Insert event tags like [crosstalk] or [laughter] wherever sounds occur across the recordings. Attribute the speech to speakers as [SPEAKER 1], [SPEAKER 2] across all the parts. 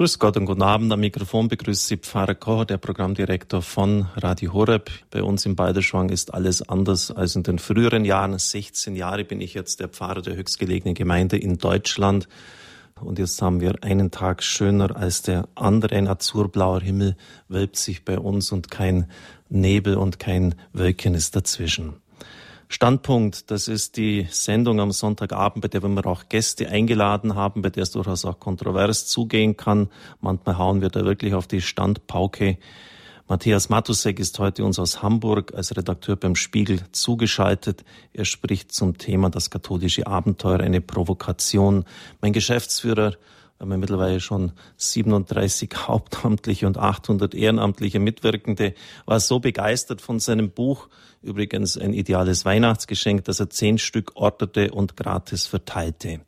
[SPEAKER 1] Grüß Gott und guten Abend. Am Mikrofon begrüßt Sie Pfarrer Kocher, der Programmdirektor von Radio Horeb. Bei uns im Balderschwang ist alles anders als in den früheren Jahren. 16 Jahre bin ich jetzt der Pfarrer der höchstgelegenen Gemeinde in Deutschland. Und jetzt haben wir einen Tag schöner als der andere. Ein azurblauer Himmel wölbt sich bei uns und kein Nebel und kein Wölkchen ist dazwischen. Standpunkt, das ist die Sendung am Sonntagabend, bei der wir auch Gäste eingeladen haben, bei der es durchaus auch kontrovers zugehen kann. Manchmal hauen wir da wirklich auf die Standpauke. Matthias Matusek ist heute uns aus Hamburg als Redakteur beim Spiegel zugeschaltet. Er spricht zum Thema das katholische Abenteuer, eine Provokation. Mein Geschäftsführer wir haben mittlerweile schon 37 hauptamtliche und 800 ehrenamtliche Mitwirkende, war so begeistert von seinem Buch, übrigens ein ideales Weihnachtsgeschenk, dass er zehn Stück orderte und gratis verteilte.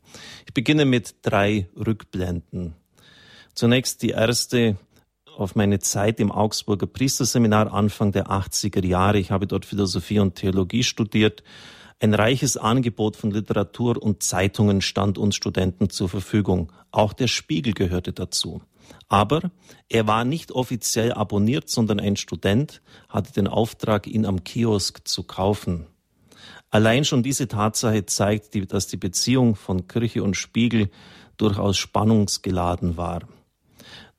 [SPEAKER 1] Ich beginne mit drei Rückblenden. Zunächst die erste auf meine Zeit im Augsburger Priesterseminar Anfang der 80er Jahre. Ich habe dort Philosophie und Theologie studiert ein reiches Angebot von Literatur und Zeitungen stand uns Studenten zur Verfügung. Auch der Spiegel gehörte dazu. Aber er war nicht offiziell abonniert, sondern ein Student hatte den Auftrag, ihn am Kiosk zu kaufen. Allein schon diese Tatsache zeigt, dass die Beziehung von Kirche und Spiegel durchaus spannungsgeladen war.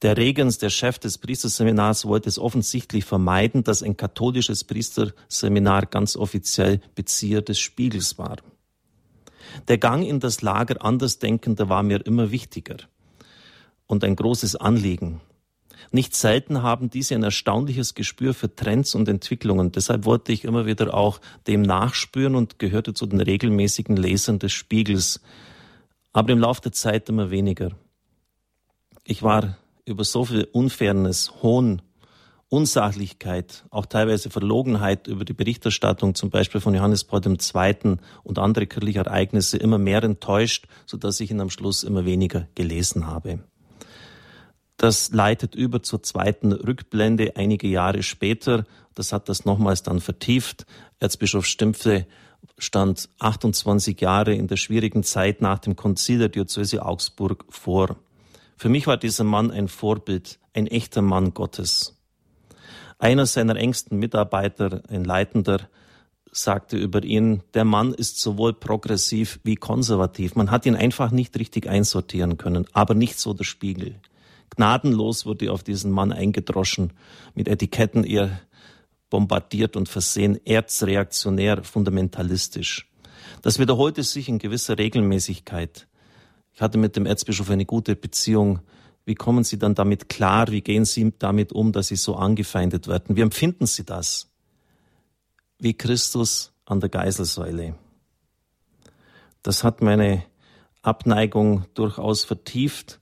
[SPEAKER 1] Der Regens, der Chef des Priesterseminars, wollte es offensichtlich vermeiden, dass ein katholisches Priesterseminar ganz offiziell Bezieher des Spiegels war. Der Gang in das Lager Andersdenkender war mir immer wichtiger und ein großes Anliegen. Nicht selten haben diese ein erstaunliches Gespür für Trends und Entwicklungen. Deshalb wollte ich immer wieder auch dem nachspüren und gehörte zu den regelmäßigen Lesern des Spiegels. Aber im Laufe der Zeit immer weniger. Ich war über so viel Unfairness, Hohn, Unsachlichkeit, auch teilweise Verlogenheit über die Berichterstattung zum Beispiel von Johannes Paul II. und andere kirchliche Ereignisse immer mehr enttäuscht, so dass ich ihn am Schluss immer weniger gelesen habe. Das leitet über zur zweiten Rückblende einige Jahre später. Das hat das nochmals dann vertieft. Erzbischof Stimpfe stand 28 Jahre in der schwierigen Zeit nach dem Konzil der Diözese Augsburg vor. Für mich war dieser Mann ein Vorbild, ein echter Mann Gottes. Einer seiner engsten Mitarbeiter, ein Leitender, sagte über ihn, der Mann ist sowohl progressiv wie konservativ. Man hat ihn einfach nicht richtig einsortieren können, aber nicht so der Spiegel. Gnadenlos wurde auf diesen Mann eingedroschen, mit Etiketten eher bombardiert und versehen, erzreaktionär, fundamentalistisch. Das wiederholte sich in gewisser Regelmäßigkeit. Ich hatte mit dem Erzbischof eine gute Beziehung. Wie kommen Sie dann damit klar? Wie gehen Sie damit um, dass Sie so angefeindet werden? Wie empfinden Sie das? Wie Christus an der Geiselsäule. Das hat meine Abneigung durchaus vertieft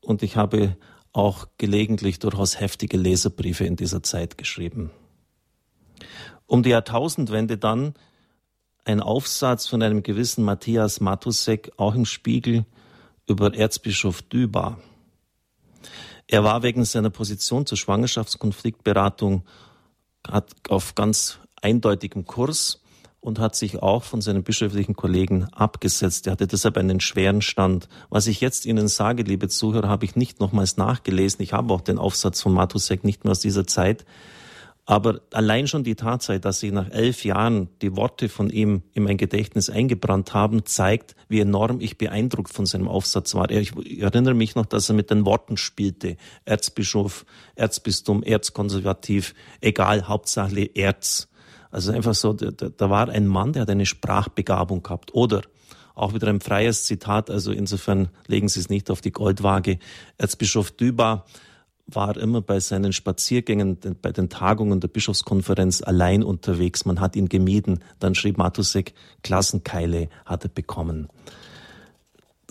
[SPEAKER 1] und ich habe auch gelegentlich durchaus heftige Leserbriefe in dieser Zeit geschrieben. Um die Jahrtausendwende dann ein Aufsatz von einem gewissen Matthias Matusek, auch im Spiegel, über Erzbischof Dübar. Er war wegen seiner Position zur Schwangerschaftskonfliktberatung hat auf ganz eindeutigem Kurs und hat sich auch von seinen bischöflichen Kollegen abgesetzt. Er hatte deshalb einen schweren Stand. Was ich jetzt Ihnen sage, liebe Zuhörer, habe ich nicht nochmals nachgelesen. Ich habe auch den Aufsatz von Matusek nicht mehr aus dieser Zeit. Aber allein schon die Tatsache, dass sich nach elf Jahren die Worte von ihm in mein Gedächtnis eingebrannt haben, zeigt, wie enorm ich beeindruckt von seinem Aufsatz war. Ich erinnere mich noch, dass er mit den Worten spielte. Erzbischof, Erzbistum, Erzkonservativ, egal, Hauptsache Erz. Also einfach so, da, war ein Mann, der hat eine Sprachbegabung gehabt. Oder auch wieder ein freies Zitat, also insofern legen Sie es nicht auf die Goldwaage. Erzbischof Düba war immer bei seinen Spaziergängen, bei den Tagungen der Bischofskonferenz allein unterwegs. Man hat ihn gemieden. Dann schrieb Matusek, Klassenkeile hat er bekommen.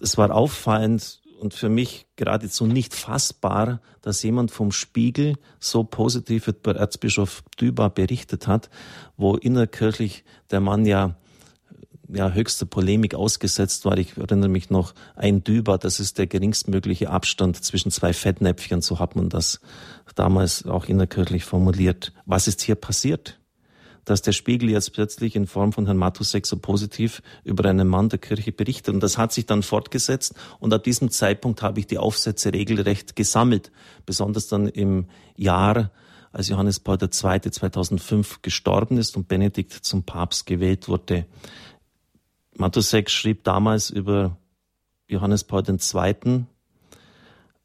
[SPEAKER 1] Es war auffallend und für mich geradezu nicht fassbar, dass jemand vom Spiegel so positiv über Erzbischof Düber berichtet hat, wo innerkirchlich der Mann ja ja, höchster Polemik ausgesetzt war. Ich erinnere mich noch, ein Düber, das ist der geringstmögliche Abstand zwischen zwei Fettnäpfchen, so hat man das damals auch innerkirchlich formuliert. Was ist hier passiert? dass der Spiegel jetzt plötzlich in Form von Herrn Matusek so positiv über einen Mann der Kirche berichtet. Und das hat sich dann fortgesetzt. Und ab diesem Zeitpunkt habe ich die Aufsätze regelrecht gesammelt. Besonders dann im Jahr, als Johannes Paul II. 2005 gestorben ist und Benedikt zum Papst gewählt wurde. Matusek schrieb damals über Johannes Paul II.,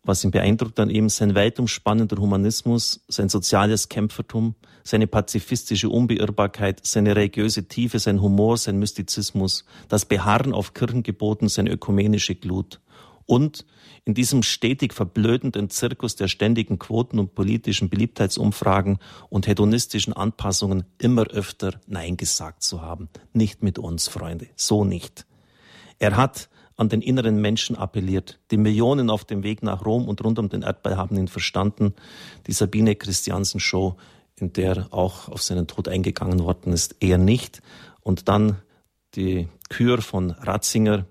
[SPEAKER 1] was ihn beeindruckt an ihm, sein weitumspannender Humanismus, sein soziales Kämpfertum, seine pazifistische Unbeirrbarkeit, seine religiöse Tiefe, sein Humor, sein Mystizismus, das Beharren auf Kirchengeboten, seine ökumenische Glut und in diesem stetig verblödenden Zirkus der ständigen Quoten und politischen Beliebtheitsumfragen und hedonistischen Anpassungen immer öfter Nein gesagt zu haben. Nicht mit uns, Freunde, so nicht. Er hat an den inneren Menschen appelliert. Die Millionen auf dem Weg nach Rom und rund um den Erdball haben ihn verstanden. Die Sabine Christiansen Show, in der auch auf seinen Tod eingegangen worden ist, eher nicht. Und dann die Kür von Ratzinger.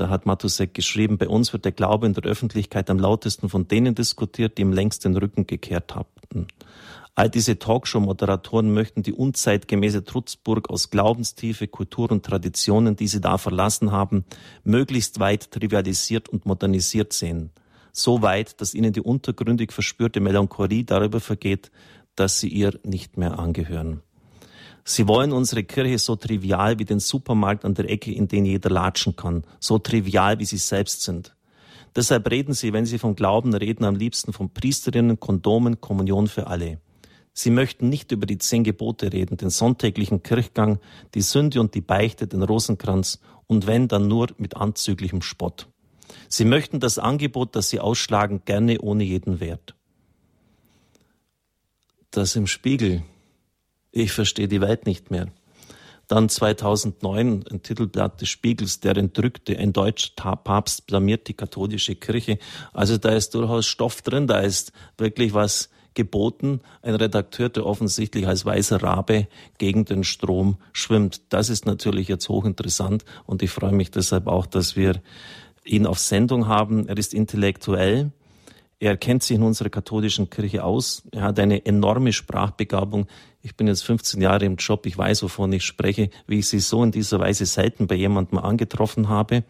[SPEAKER 1] Da hat Matusek geschrieben, bei uns wird der Glaube in der Öffentlichkeit am lautesten von denen diskutiert, die ihm längst den Rücken gekehrt hatten. All diese Talkshow-Moderatoren möchten die unzeitgemäße Trutzburg aus Glaubenstiefe, Kultur und Traditionen, die sie da verlassen haben, möglichst weit trivialisiert und modernisiert sehen. So weit, dass ihnen die untergründig verspürte Melancholie darüber vergeht, dass sie ihr nicht mehr angehören. Sie wollen unsere Kirche so trivial wie den Supermarkt an der Ecke, in den jeder latschen kann, so trivial wie sie selbst sind. Deshalb reden sie, wenn sie vom Glauben reden, am liebsten von Priesterinnen, Kondomen, Kommunion für alle. Sie möchten nicht über die zehn Gebote reden, den sonntäglichen Kirchgang, die Sünde und die Beichte, den Rosenkranz und wenn, dann nur mit anzüglichem Spott. Sie möchten das Angebot, das sie ausschlagen, gerne ohne jeden Wert. Das im Spiegel. Ich verstehe die Welt nicht mehr. Dann 2009 ein Titelblatt des Spiegels, der entrückte, ein deutscher Papst blamiert die katholische Kirche. Also da ist durchaus Stoff drin, da ist wirklich was geboten. Ein Redakteur, der offensichtlich als weißer Rabe gegen den Strom schwimmt. Das ist natürlich jetzt hochinteressant und ich freue mich deshalb auch, dass wir ihn auf Sendung haben. Er ist intellektuell. Er kennt sich in unserer katholischen Kirche aus. Er hat eine enorme Sprachbegabung. Ich bin jetzt 15 Jahre im Job. Ich weiß, wovon ich spreche, wie ich sie so in dieser Weise selten bei jemandem angetroffen habe.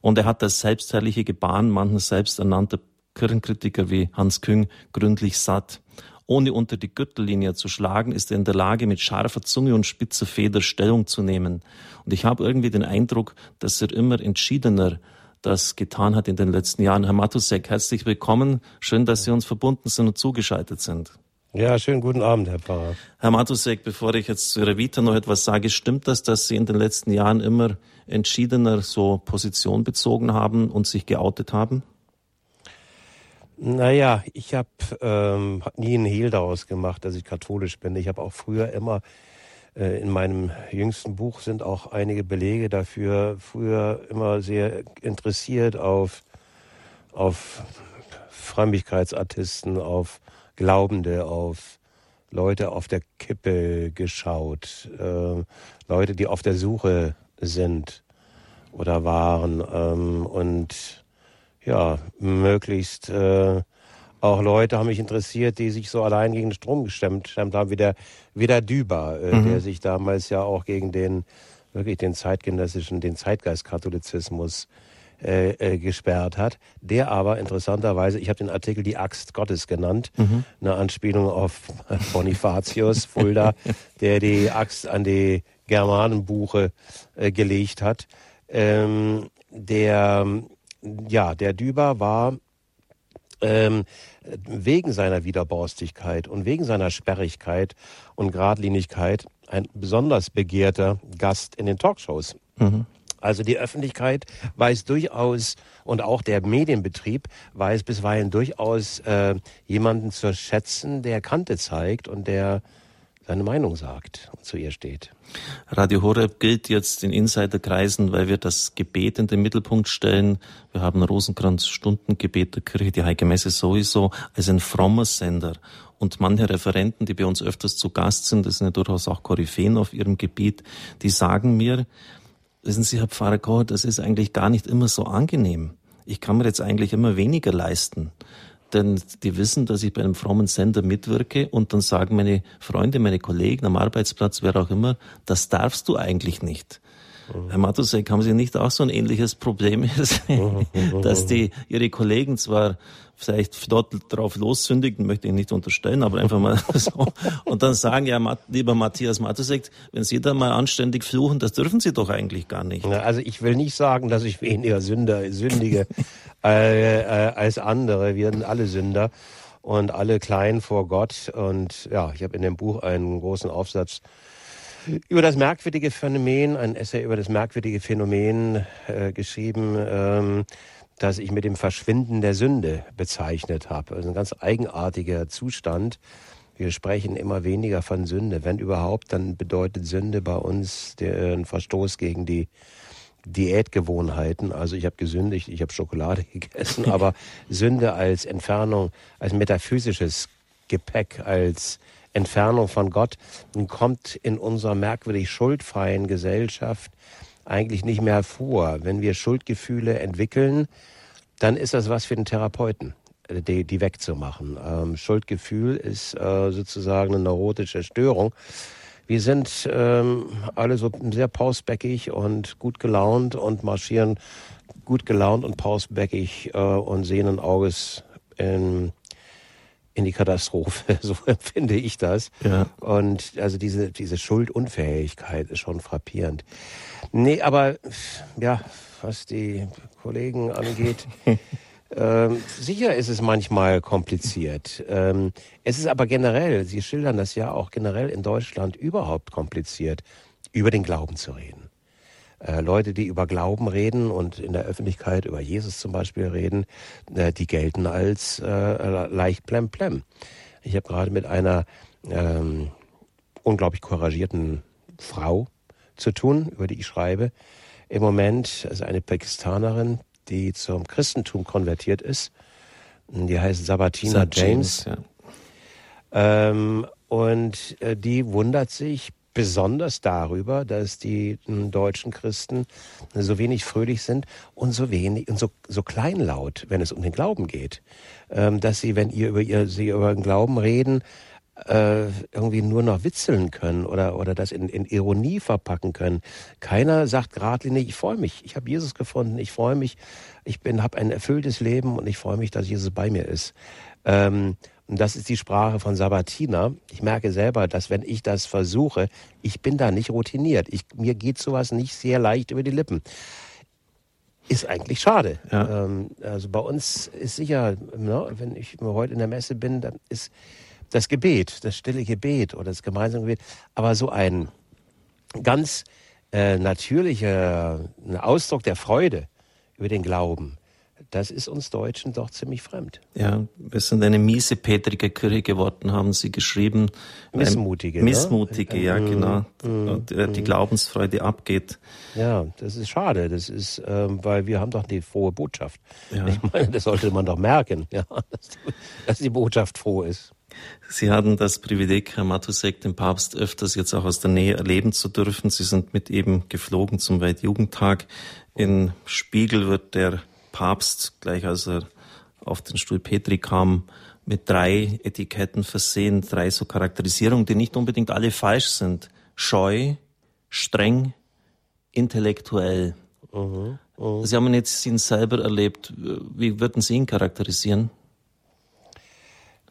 [SPEAKER 1] Und er hat das selbstherrliche Gebaren manchen selbsternannter Kirchenkritiker wie Hans Küng gründlich satt. Ohne unter die Gürtellinie zu schlagen, ist er in der Lage, mit scharfer Zunge und spitzer Feder Stellung zu nehmen. Und ich habe irgendwie den Eindruck, dass er immer entschiedener das getan hat in den letzten Jahren. Herr Matusek, herzlich willkommen. Schön, dass Sie uns verbunden sind und zugeschaltet sind.
[SPEAKER 2] Ja, schönen guten Abend, Herr Pfarrer.
[SPEAKER 1] Herr Matusek, bevor ich jetzt zu Ihrer Vita noch etwas sage, stimmt das, dass Sie in den letzten Jahren immer entschiedener so Position bezogen haben und sich geoutet haben?
[SPEAKER 2] Naja, ich habe ähm, nie einen Hehl daraus gemacht, dass ich katholisch bin. Ich habe auch früher immer, äh, in meinem jüngsten Buch sind auch einige Belege dafür, früher immer sehr interessiert auf, auf Frömmigkeitsartisten, auf Glaubende, auf Leute auf der Kippe geschaut, äh, Leute, die auf der Suche sind oder waren ähm, und ja, möglichst äh, auch Leute haben mich interessiert, die sich so allein gegen den Strom gestemmt haben, wie der, wie der Düber, äh, mhm. der sich damals ja auch gegen den wirklich den zeitgenössischen, den Zeitgeistkatholizismus äh, äh, gesperrt hat. Der aber interessanterweise, ich habe den Artikel die Axt Gottes genannt, mhm. eine Anspielung auf [laughs] Bonifatius Fulda, [laughs] der die Axt an die Germanenbuche äh, gelegt hat. Ähm, der ja, der Düber war ähm, wegen seiner Widerborstigkeit und wegen seiner Sperrigkeit und Gradlinigkeit ein besonders begehrter Gast in den Talkshows. Mhm. Also die Öffentlichkeit weiß durchaus und auch der Medienbetrieb weiß bisweilen durchaus äh, jemanden zu schätzen, der Kante zeigt und der seine Meinung sagt und zu ihr steht.
[SPEAKER 1] Radio Horeb gilt jetzt in Insiderkreisen, weil wir das Gebet in den Mittelpunkt stellen. Wir haben Rosenkranz Stundengebet der Kirche, die Heilige Messe sowieso, als ein frommer Sender. Und manche Referenten, die bei uns öfters zu Gast sind, das sind ja durchaus auch Koryphäen auf ihrem Gebiet, die sagen mir, wissen Sie, Herr Pfarrer Koch, das ist eigentlich gar nicht immer so angenehm. Ich kann mir jetzt eigentlich immer weniger leisten denn die wissen, dass ich bei einem frommen Sender mitwirke und dann sagen meine Freunde, meine Kollegen am Arbeitsplatz, wer auch immer, das darfst du eigentlich nicht. Herr Matusek, haben Sie nicht auch so ein ähnliches Problem, [laughs] dass die Ihre Kollegen zwar vielleicht dort drauf lossündigen, möchte ich nicht unterstellen, aber einfach mal [laughs] so. Und dann sagen, ja, lieber Matthias Matusek, wenn Sie da mal anständig fluchen, das dürfen Sie doch eigentlich gar nicht.
[SPEAKER 2] Also ich will nicht sagen, dass ich weniger Sünder, sündige [laughs] äh, äh, als andere. Wir sind alle Sünder und alle klein vor Gott. Und ja, ich habe in dem Buch einen großen Aufsatz über das merkwürdige Phänomen, ein Essay über das merkwürdige Phänomen äh, geschrieben, ähm, das ich mit dem Verschwinden der Sünde bezeichnet habe. Also ein ganz eigenartiger Zustand. Wir sprechen immer weniger von Sünde. Wenn überhaupt, dann bedeutet Sünde bei uns den Verstoß gegen die Diätgewohnheiten. Also ich habe gesündigt, ich habe Schokolade [laughs] gegessen, aber [laughs] Sünde als Entfernung, als metaphysisches Gepäck, als Entfernung von Gott, kommt in unserer merkwürdig schuldfreien Gesellschaft eigentlich nicht mehr vor. Wenn wir Schuldgefühle entwickeln, dann ist das was für den Therapeuten, die, die wegzumachen. Ähm, Schuldgefühl ist äh, sozusagen eine neurotische Störung. Wir sind ähm, alle so sehr pausbäckig und gut gelaunt und marschieren gut gelaunt und pausbäckig äh, und sehenden Auges in, in die Katastrophe. [laughs] So empfinde ich das. Ja. Und also diese, diese Schuldunfähigkeit ist schon frappierend. Nee, aber ja, was die Kollegen angeht, [laughs] Ähm, sicher ist es manchmal kompliziert. Ähm, es ist aber generell, Sie schildern das ja auch generell in Deutschland überhaupt kompliziert, über den Glauben zu reden. Äh, Leute, die über Glauben reden und in der Öffentlichkeit über Jesus zum Beispiel reden, äh, die gelten als äh, leicht plemplem. Ich habe gerade mit einer ähm, unglaublich couragierten Frau zu tun, über die ich schreibe. Im Moment, also eine Pakistanerin, die zum Christentum konvertiert ist. Die heißt Sabatina James. James ja. ähm, und äh, die wundert sich besonders darüber, dass die hm, deutschen Christen so wenig fröhlich sind und so wenig und so, so kleinlaut, wenn es um den Glauben geht. Ähm, dass sie, wenn ihr über ihr, sie über den Glauben reden, äh, irgendwie nur noch witzeln können oder, oder das in, in Ironie verpacken können. Keiner sagt geradlinig, ich freue mich, ich habe Jesus gefunden, ich freue mich, ich bin, habe ein erfülltes Leben und ich freue mich, dass Jesus bei mir ist. Ähm, und das ist die Sprache von Sabatina. Ich merke selber, dass wenn ich das versuche, ich bin da nicht routiniert. Ich, mir geht sowas nicht sehr leicht über die Lippen. Ist eigentlich schade. Ja. Ähm, also bei uns ist sicher, ne, wenn ich heute in der Messe bin, dann ist das Gebet, das stille Gebet oder das gemeinsame Gebet, aber so ein ganz äh, natürlicher Ausdruck der Freude über den Glauben, das ist uns Deutschen doch ziemlich fremd.
[SPEAKER 1] Ja, wir sind eine miese Petrige Kirche geworden, haben Sie geschrieben.
[SPEAKER 2] Missmutige.
[SPEAKER 1] Missmutige, ne? ja, genau. Mm, Und äh, die Glaubensfreude abgeht.
[SPEAKER 2] Ja, das ist schade. Das ist, ähm, weil wir haben doch die frohe Botschaft. Ja. Ich meine, das sollte man doch merken, ja, [laughs] dass, dass die Botschaft froh ist.
[SPEAKER 1] Sie hatten das Privileg, Herr Matusek, den Papst öfters jetzt auch aus der Nähe erleben zu dürfen. Sie sind mit eben geflogen zum Weltjugendtag. In Spiegel wird der Papst, gleich als er auf den Stuhl Petri kam, mit drei Etiketten versehen, drei so Charakterisierungen, die nicht unbedingt alle falsch sind. Scheu, streng, intellektuell. Uh -huh. Sie haben jetzt ihn selber erlebt. Wie würden Sie ihn charakterisieren?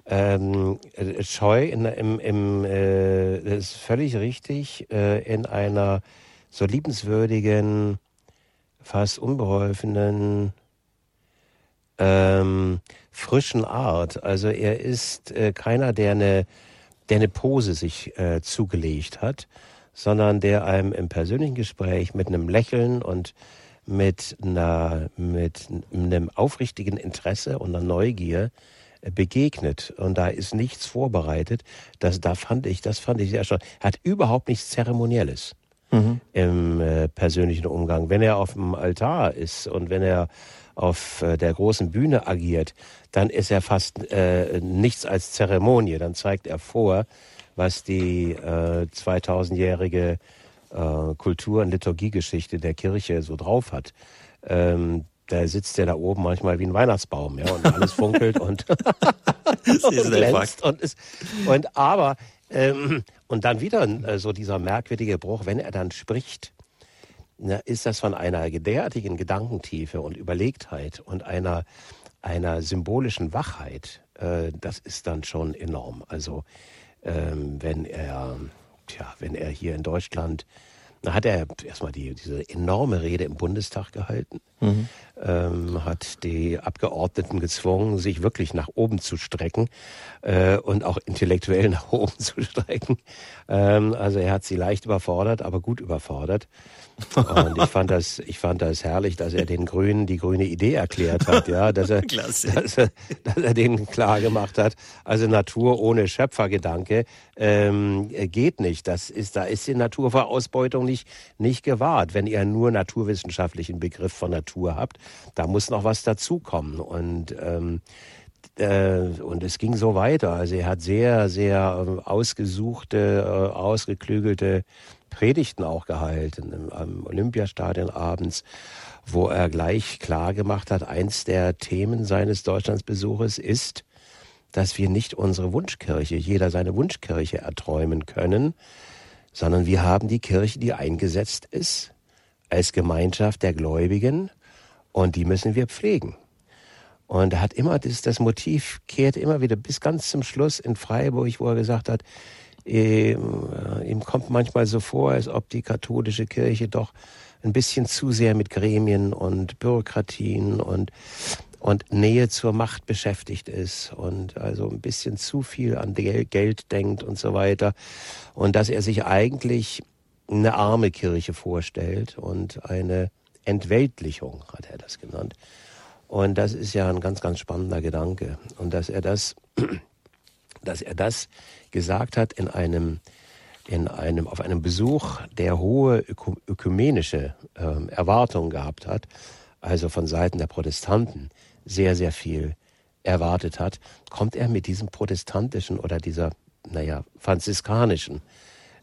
[SPEAKER 2] Ähm, Scheu in, im, im, äh, das ist völlig richtig, äh, in einer so liebenswürdigen, fast unbeholfenen, ähm, frischen Art. Also er ist äh, keiner, der eine, der eine Pose sich äh, zugelegt hat, sondern der einem im persönlichen Gespräch mit einem Lächeln und mit einer, mit einem aufrichtigen Interesse und einer Neugier begegnet und da ist nichts vorbereitet. Das, da fand ich, das fand ich sehr schon. Hat überhaupt nichts Zeremonielles mhm. im äh, persönlichen Umgang. Wenn er auf dem Altar ist und wenn er auf äh, der großen Bühne agiert, dann ist er fast äh, nichts als Zeremonie. Dann zeigt er vor, was die äh, 2000-jährige äh, Kultur- und Liturgiegeschichte der Kirche so drauf hat. Ähm, da sitzt der da oben manchmal wie ein Weihnachtsbaum, ja, und alles funkelt und, [laughs]
[SPEAKER 1] und glänzt
[SPEAKER 2] und ist, und aber ähm, und dann wieder äh, so dieser merkwürdige Bruch, wenn er dann spricht, na, ist das von einer derartigen Gedankentiefe und Überlegtheit und einer einer symbolischen Wachheit. Äh, das ist dann schon enorm. Also ähm, wenn er tja, wenn er hier in Deutschland da hat er erstmal die, diese enorme Rede im Bundestag gehalten, mhm. Ähm, hat die Abgeordneten gezwungen, sich wirklich nach oben zu strecken äh, und auch intellektuell [laughs] nach oben zu strecken. Ähm, also er hat sie leicht überfordert, aber gut überfordert. Und ich fand das, ich fand das herrlich, dass er den Grünen die grüne Idee erklärt hat, ja, dass er, [laughs] dass er, dass er denen klar gemacht hat, also Natur ohne Schöpfergedanke ähm, geht nicht. Das ist, da ist die Natur vor Ausbeutung nicht, nicht gewahrt. Wenn ihr nur naturwissenschaftlichen Begriff von Natur habt, da muss noch was dazukommen. Und ähm, äh, und es ging so weiter. Also er hat sehr, sehr ähm, ausgesuchte, äh, ausgeklügelte Predigten auch gehalten am Olympiastadion abends, wo er gleich klar gemacht hat, eins der Themen seines Deutschlandsbesuches ist, dass wir nicht unsere Wunschkirche, jeder seine Wunschkirche erträumen können, sondern wir haben die Kirche, die eingesetzt ist, als Gemeinschaft der Gläubigen und die müssen wir pflegen. Und er hat immer das, das Motiv kehrt immer wieder bis ganz zum Schluss in Freiburg, wo er gesagt hat, ihm, äh, ihm kommt manchmal so vor, als ob die katholische Kirche doch ein bisschen zu sehr mit Gremien und Bürokratien und und Nähe zur Macht beschäftigt ist und also ein bisschen zu viel an Geld denkt und so weiter und dass er sich eigentlich eine arme Kirche vorstellt und eine Entweltlichung hat er das genannt. Und das ist ja ein ganz, ganz spannender Gedanke. Und dass er das, [clears throat] dass er das gesagt hat in einem, in einem, auf einem Besuch, der hohe ökumenische äh, Erwartungen gehabt hat, also von Seiten der Protestanten sehr, sehr viel erwartet hat, kommt er mit diesem protestantischen oder dieser, naja, franziskanischen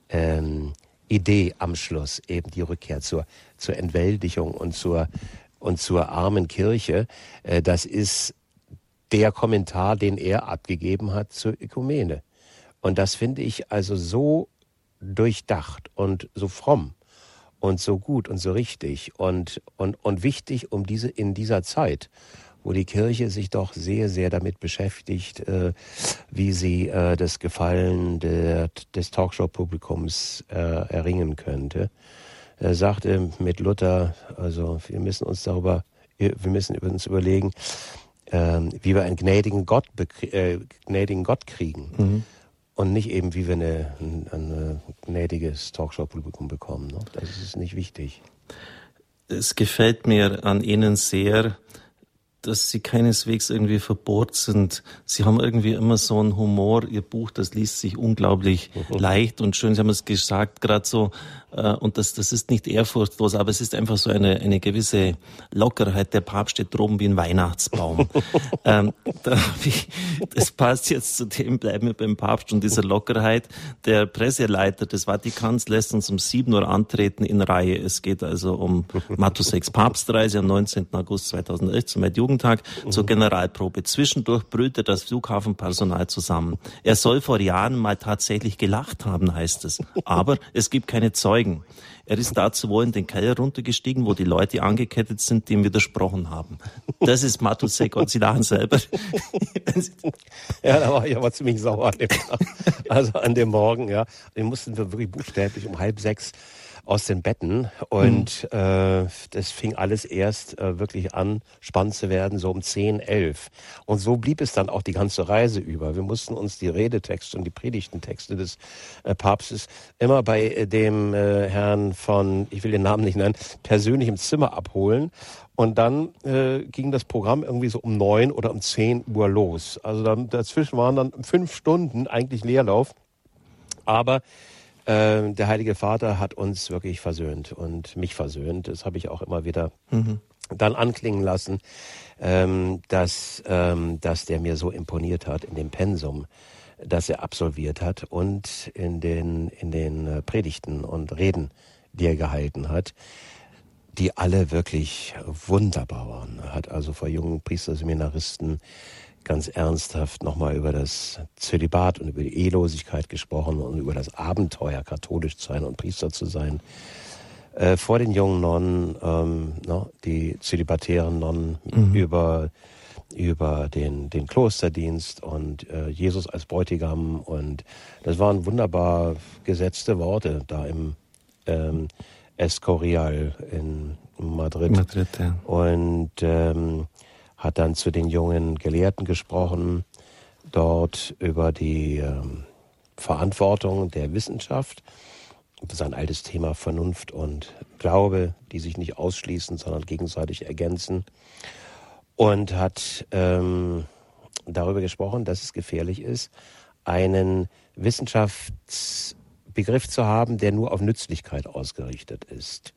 [SPEAKER 2] ähm, Idee am Schluss, eben die Rückkehr zur, zur Entwältigung und zur, und zur armen Kirche. Äh, das ist der Kommentar, den er abgegeben hat zur Ökumene. Und das finde ich also so durchdacht und so fromm und so gut und so richtig und, und, und wichtig um diese, in dieser Zeit, wo die Kirche sich doch sehr, sehr damit beschäftigt, äh, wie sie äh, das Gefallen der, des Talkshow-Publikums äh, erringen könnte. Er sagte mit Luther, also wir müssen uns darüber, wir müssen uns überlegen, ähm, wie wir einen gnädigen Gott, äh, gnädigen Gott kriegen. Mhm und nicht eben, wie wir eine, ein, ein gnädiges Talkshow-Publikum bekommen. Ne? Das ist nicht wichtig.
[SPEAKER 1] Es gefällt mir an Ihnen sehr, dass sie keineswegs irgendwie verbohrt sind. Sie haben irgendwie immer so einen Humor. Ihr Buch, das liest sich unglaublich [laughs] leicht und schön. Sie haben es gesagt, gerade so, und das, das ist nicht ehrfurchtlos, aber es ist einfach so eine, eine gewisse Lockerheit. Der Papst steht droben wie ein Weihnachtsbaum. [laughs] ähm, da ich, das passt jetzt zu dem, bleiben wir beim Papst und dieser Lockerheit. Der Presseleiter des Vatikans lässt uns um 7 Uhr antreten in Reihe. Es geht also um Matthäus Papstreise am 19. August 2011 zum Jugendtag zur Generalprobe. Zwischendurch brüllte das Flughafenpersonal zusammen. Er soll vor Jahren mal tatsächlich gelacht haben, heißt es. Aber es gibt keine Zeugen Zeugen. Er ist dazu wohl in den Keller runtergestiegen, wo die Leute angekettet sind, die ihm widersprochen haben. Das ist Matusek und Sie lachen selber. [laughs]
[SPEAKER 2] ja, da war ich aber ziemlich sauer an dem, also an dem Morgen, ja. Wir mussten wir wirklich buchstäblich um halb sechs aus den Betten und mhm. äh, das fing alles erst äh, wirklich an, spannend zu werden, so um 10, 11. Und so blieb es dann auch die ganze Reise über. Wir mussten uns die Redetexte und die Predigtentexte des äh, Papstes immer bei äh, dem äh, Herrn von, ich will den Namen nicht nennen, persönlich im Zimmer abholen. Und dann äh, ging das Programm irgendwie so um neun oder um zehn Uhr los. Also dann, dazwischen waren dann fünf Stunden eigentlich Leerlauf. Aber äh, der Heilige Vater hat uns wirklich versöhnt und mich versöhnt. Das habe ich auch immer wieder mhm. dann anklingen lassen, ähm, dass, ähm, dass der mir so imponiert hat in dem Pensum, das er absolviert hat und in den, in den äh, Predigten und Reden, die er gehalten hat. die alle wirklich wunderbar waren. Er hat also vor jungen Priesterseminaristen ganz ernsthaft nochmal über das Zölibat und über die Ehelosigkeit gesprochen und über das Abenteuer, katholisch zu sein und Priester zu sein. Äh, vor den jungen Nonnen, ähm, no, die zölibatären Nonnen, mhm. über, über den, den Klosterdienst und äh, Jesus als Bräutigam. Und das waren wunderbar gesetzte Worte da im ähm, Escorial in Madrid. Madrid ja. Und ähm, hat dann zu den jungen Gelehrten gesprochen, dort über die ähm, Verantwortung der Wissenschaft. Das ist ein altes Thema Vernunft und Glaube, die sich nicht ausschließen, sondern gegenseitig ergänzen. Und hat ähm, darüber gesprochen, dass es gefährlich ist, einen Wissenschaftsbegriff zu haben, der nur auf Nützlichkeit ausgerichtet ist.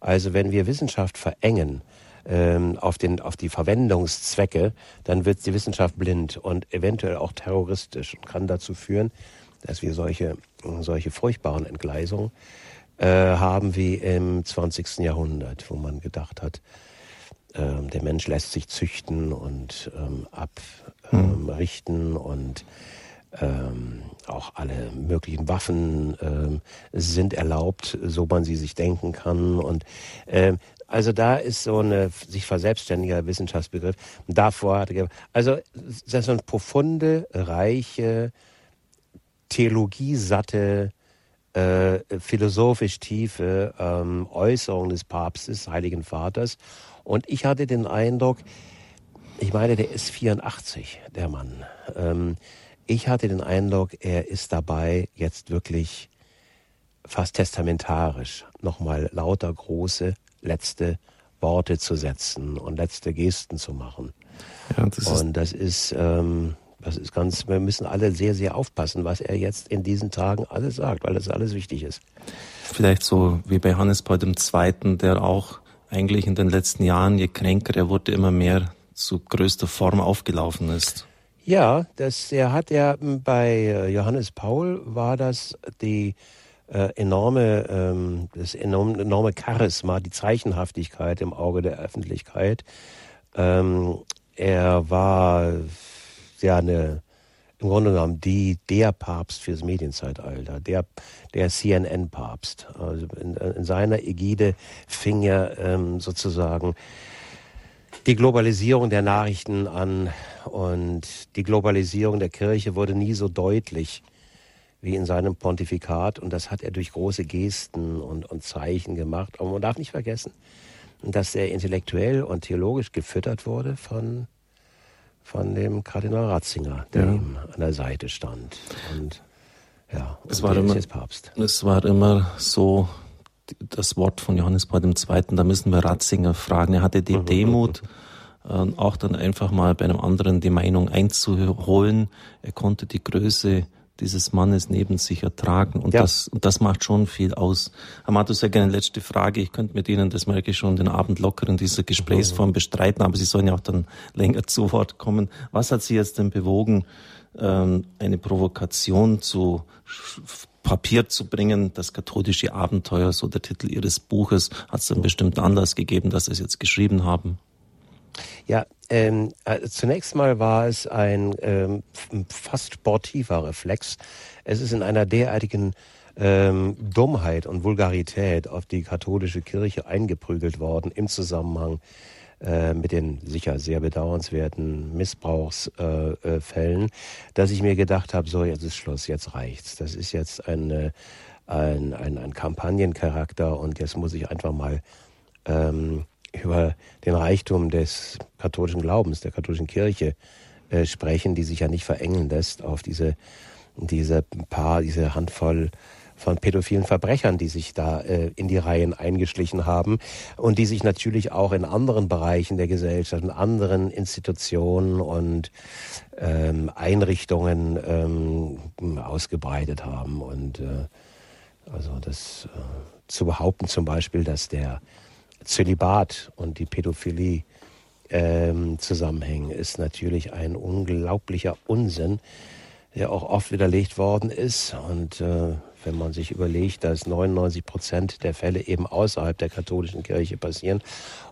[SPEAKER 2] Also wenn wir Wissenschaft verengen, ähm, auf, den, auf die Verwendungszwecke, dann wird die Wissenschaft blind und eventuell auch terroristisch und kann dazu führen, dass wir solche, solche furchtbaren Entgleisungen äh, haben wie im 20. Jahrhundert, wo man gedacht hat, äh, der Mensch lässt sich züchten und ähm, abrichten hm. und ähm, auch alle möglichen Waffen ähm, sind erlaubt, so man sie sich denken kann. Und ähm, also da ist so eine sich verselbstständiger Wissenschaftsbegriff. Davor hatte also das ist so eine profunde, reiche, theologiesatte, äh, philosophisch tiefe ähm, Äußerung des Papstes, Heiligen Vaters. Und ich hatte den Eindruck, ich meine, der ist 84, der Mann. Ähm, ich hatte den Eindruck, er ist dabei jetzt wirklich fast testamentarisch nochmal lauter große letzte Worte zu setzen und letzte Gesten zu machen. Ja, das und das ist, ähm, das ist ganz, wir müssen alle sehr, sehr aufpassen, was er jetzt in diesen Tagen alles sagt, weil das alles wichtig ist.
[SPEAKER 1] Vielleicht so wie bei Hannes Paul II., der auch eigentlich in den letzten Jahren, je kränker er wurde, immer mehr zu größter Form aufgelaufen ist.
[SPEAKER 2] Ja, das, er hat ja bei äh, Johannes Paul war das die äh, enorme, ähm, das enorme, enorme Charisma, die Zeichenhaftigkeit im Auge der Öffentlichkeit. Ähm, er war ja eine, im Grunde genommen die, der Papst fürs Medienzeitalter, der, der CNN-Papst. Also in, in, seiner Ägide fing er ähm, sozusagen die Globalisierung der Nachrichten an und die Globalisierung der Kirche wurde nie so deutlich wie in seinem Pontifikat. Und das hat er durch große Gesten und, und Zeichen gemacht. Aber man darf nicht vergessen, dass er intellektuell und theologisch gefüttert wurde von, von dem Kardinal Ratzinger, der ja. ihm an der Seite stand. Und ja,
[SPEAKER 1] es war, immer, Papst. es war immer so das Wort von Johannes Paul II., da müssen wir Ratzinger fragen. Er hatte die mhm. Demut, äh, auch dann einfach mal bei einem anderen die Meinung einzuholen. Er konnte die Größe dieses Mannes neben sich ertragen. Und, ja. das, und das macht schon viel aus. Herr Matus, sehr gerne letzte Frage. Ich könnte mit Ihnen, das merke ich schon, den Abend locker in dieser Gesprächsform bestreiten, aber Sie sollen ja auch dann [laughs] länger zu Wort kommen. Was hat Sie jetzt denn bewogen, ähm, eine Provokation zu Papier zu bringen, das katholische Abenteuer, so der Titel Ihres Buches, hat es einen bestimmten Anlass gegeben, dass Sie es jetzt geschrieben haben?
[SPEAKER 2] Ja, ähm, also zunächst mal war es ein ähm, fast sportiver Reflex. Es ist in einer derartigen ähm, Dummheit und Vulgarität auf die katholische Kirche eingeprügelt worden im Zusammenhang äh, mit den sicher sehr bedauernswerten Missbrauchsfällen, äh, dass ich mir gedacht habe, so jetzt ist Schluss, jetzt reicht's. Das ist jetzt ein, ein, ein, ein Kampagnencharakter und jetzt muss ich einfach mal ähm, über den Reichtum des katholischen Glaubens, der katholischen Kirche äh, sprechen, die sich ja nicht verengen lässt auf diese, diese paar, diese Handvoll von pädophilen Verbrechern, die sich da äh, in die Reihen eingeschlichen haben und die sich natürlich auch in anderen Bereichen der Gesellschaft, in anderen Institutionen und ähm, Einrichtungen ähm, ausgebreitet haben. Und äh, also das äh, zu behaupten zum Beispiel, dass der Zölibat und die Pädophilie ähm, zusammenhängen, ist natürlich ein unglaublicher Unsinn, der auch oft widerlegt worden ist und äh, wenn man sich überlegt, dass 99 Prozent der Fälle eben außerhalb der katholischen Kirche passieren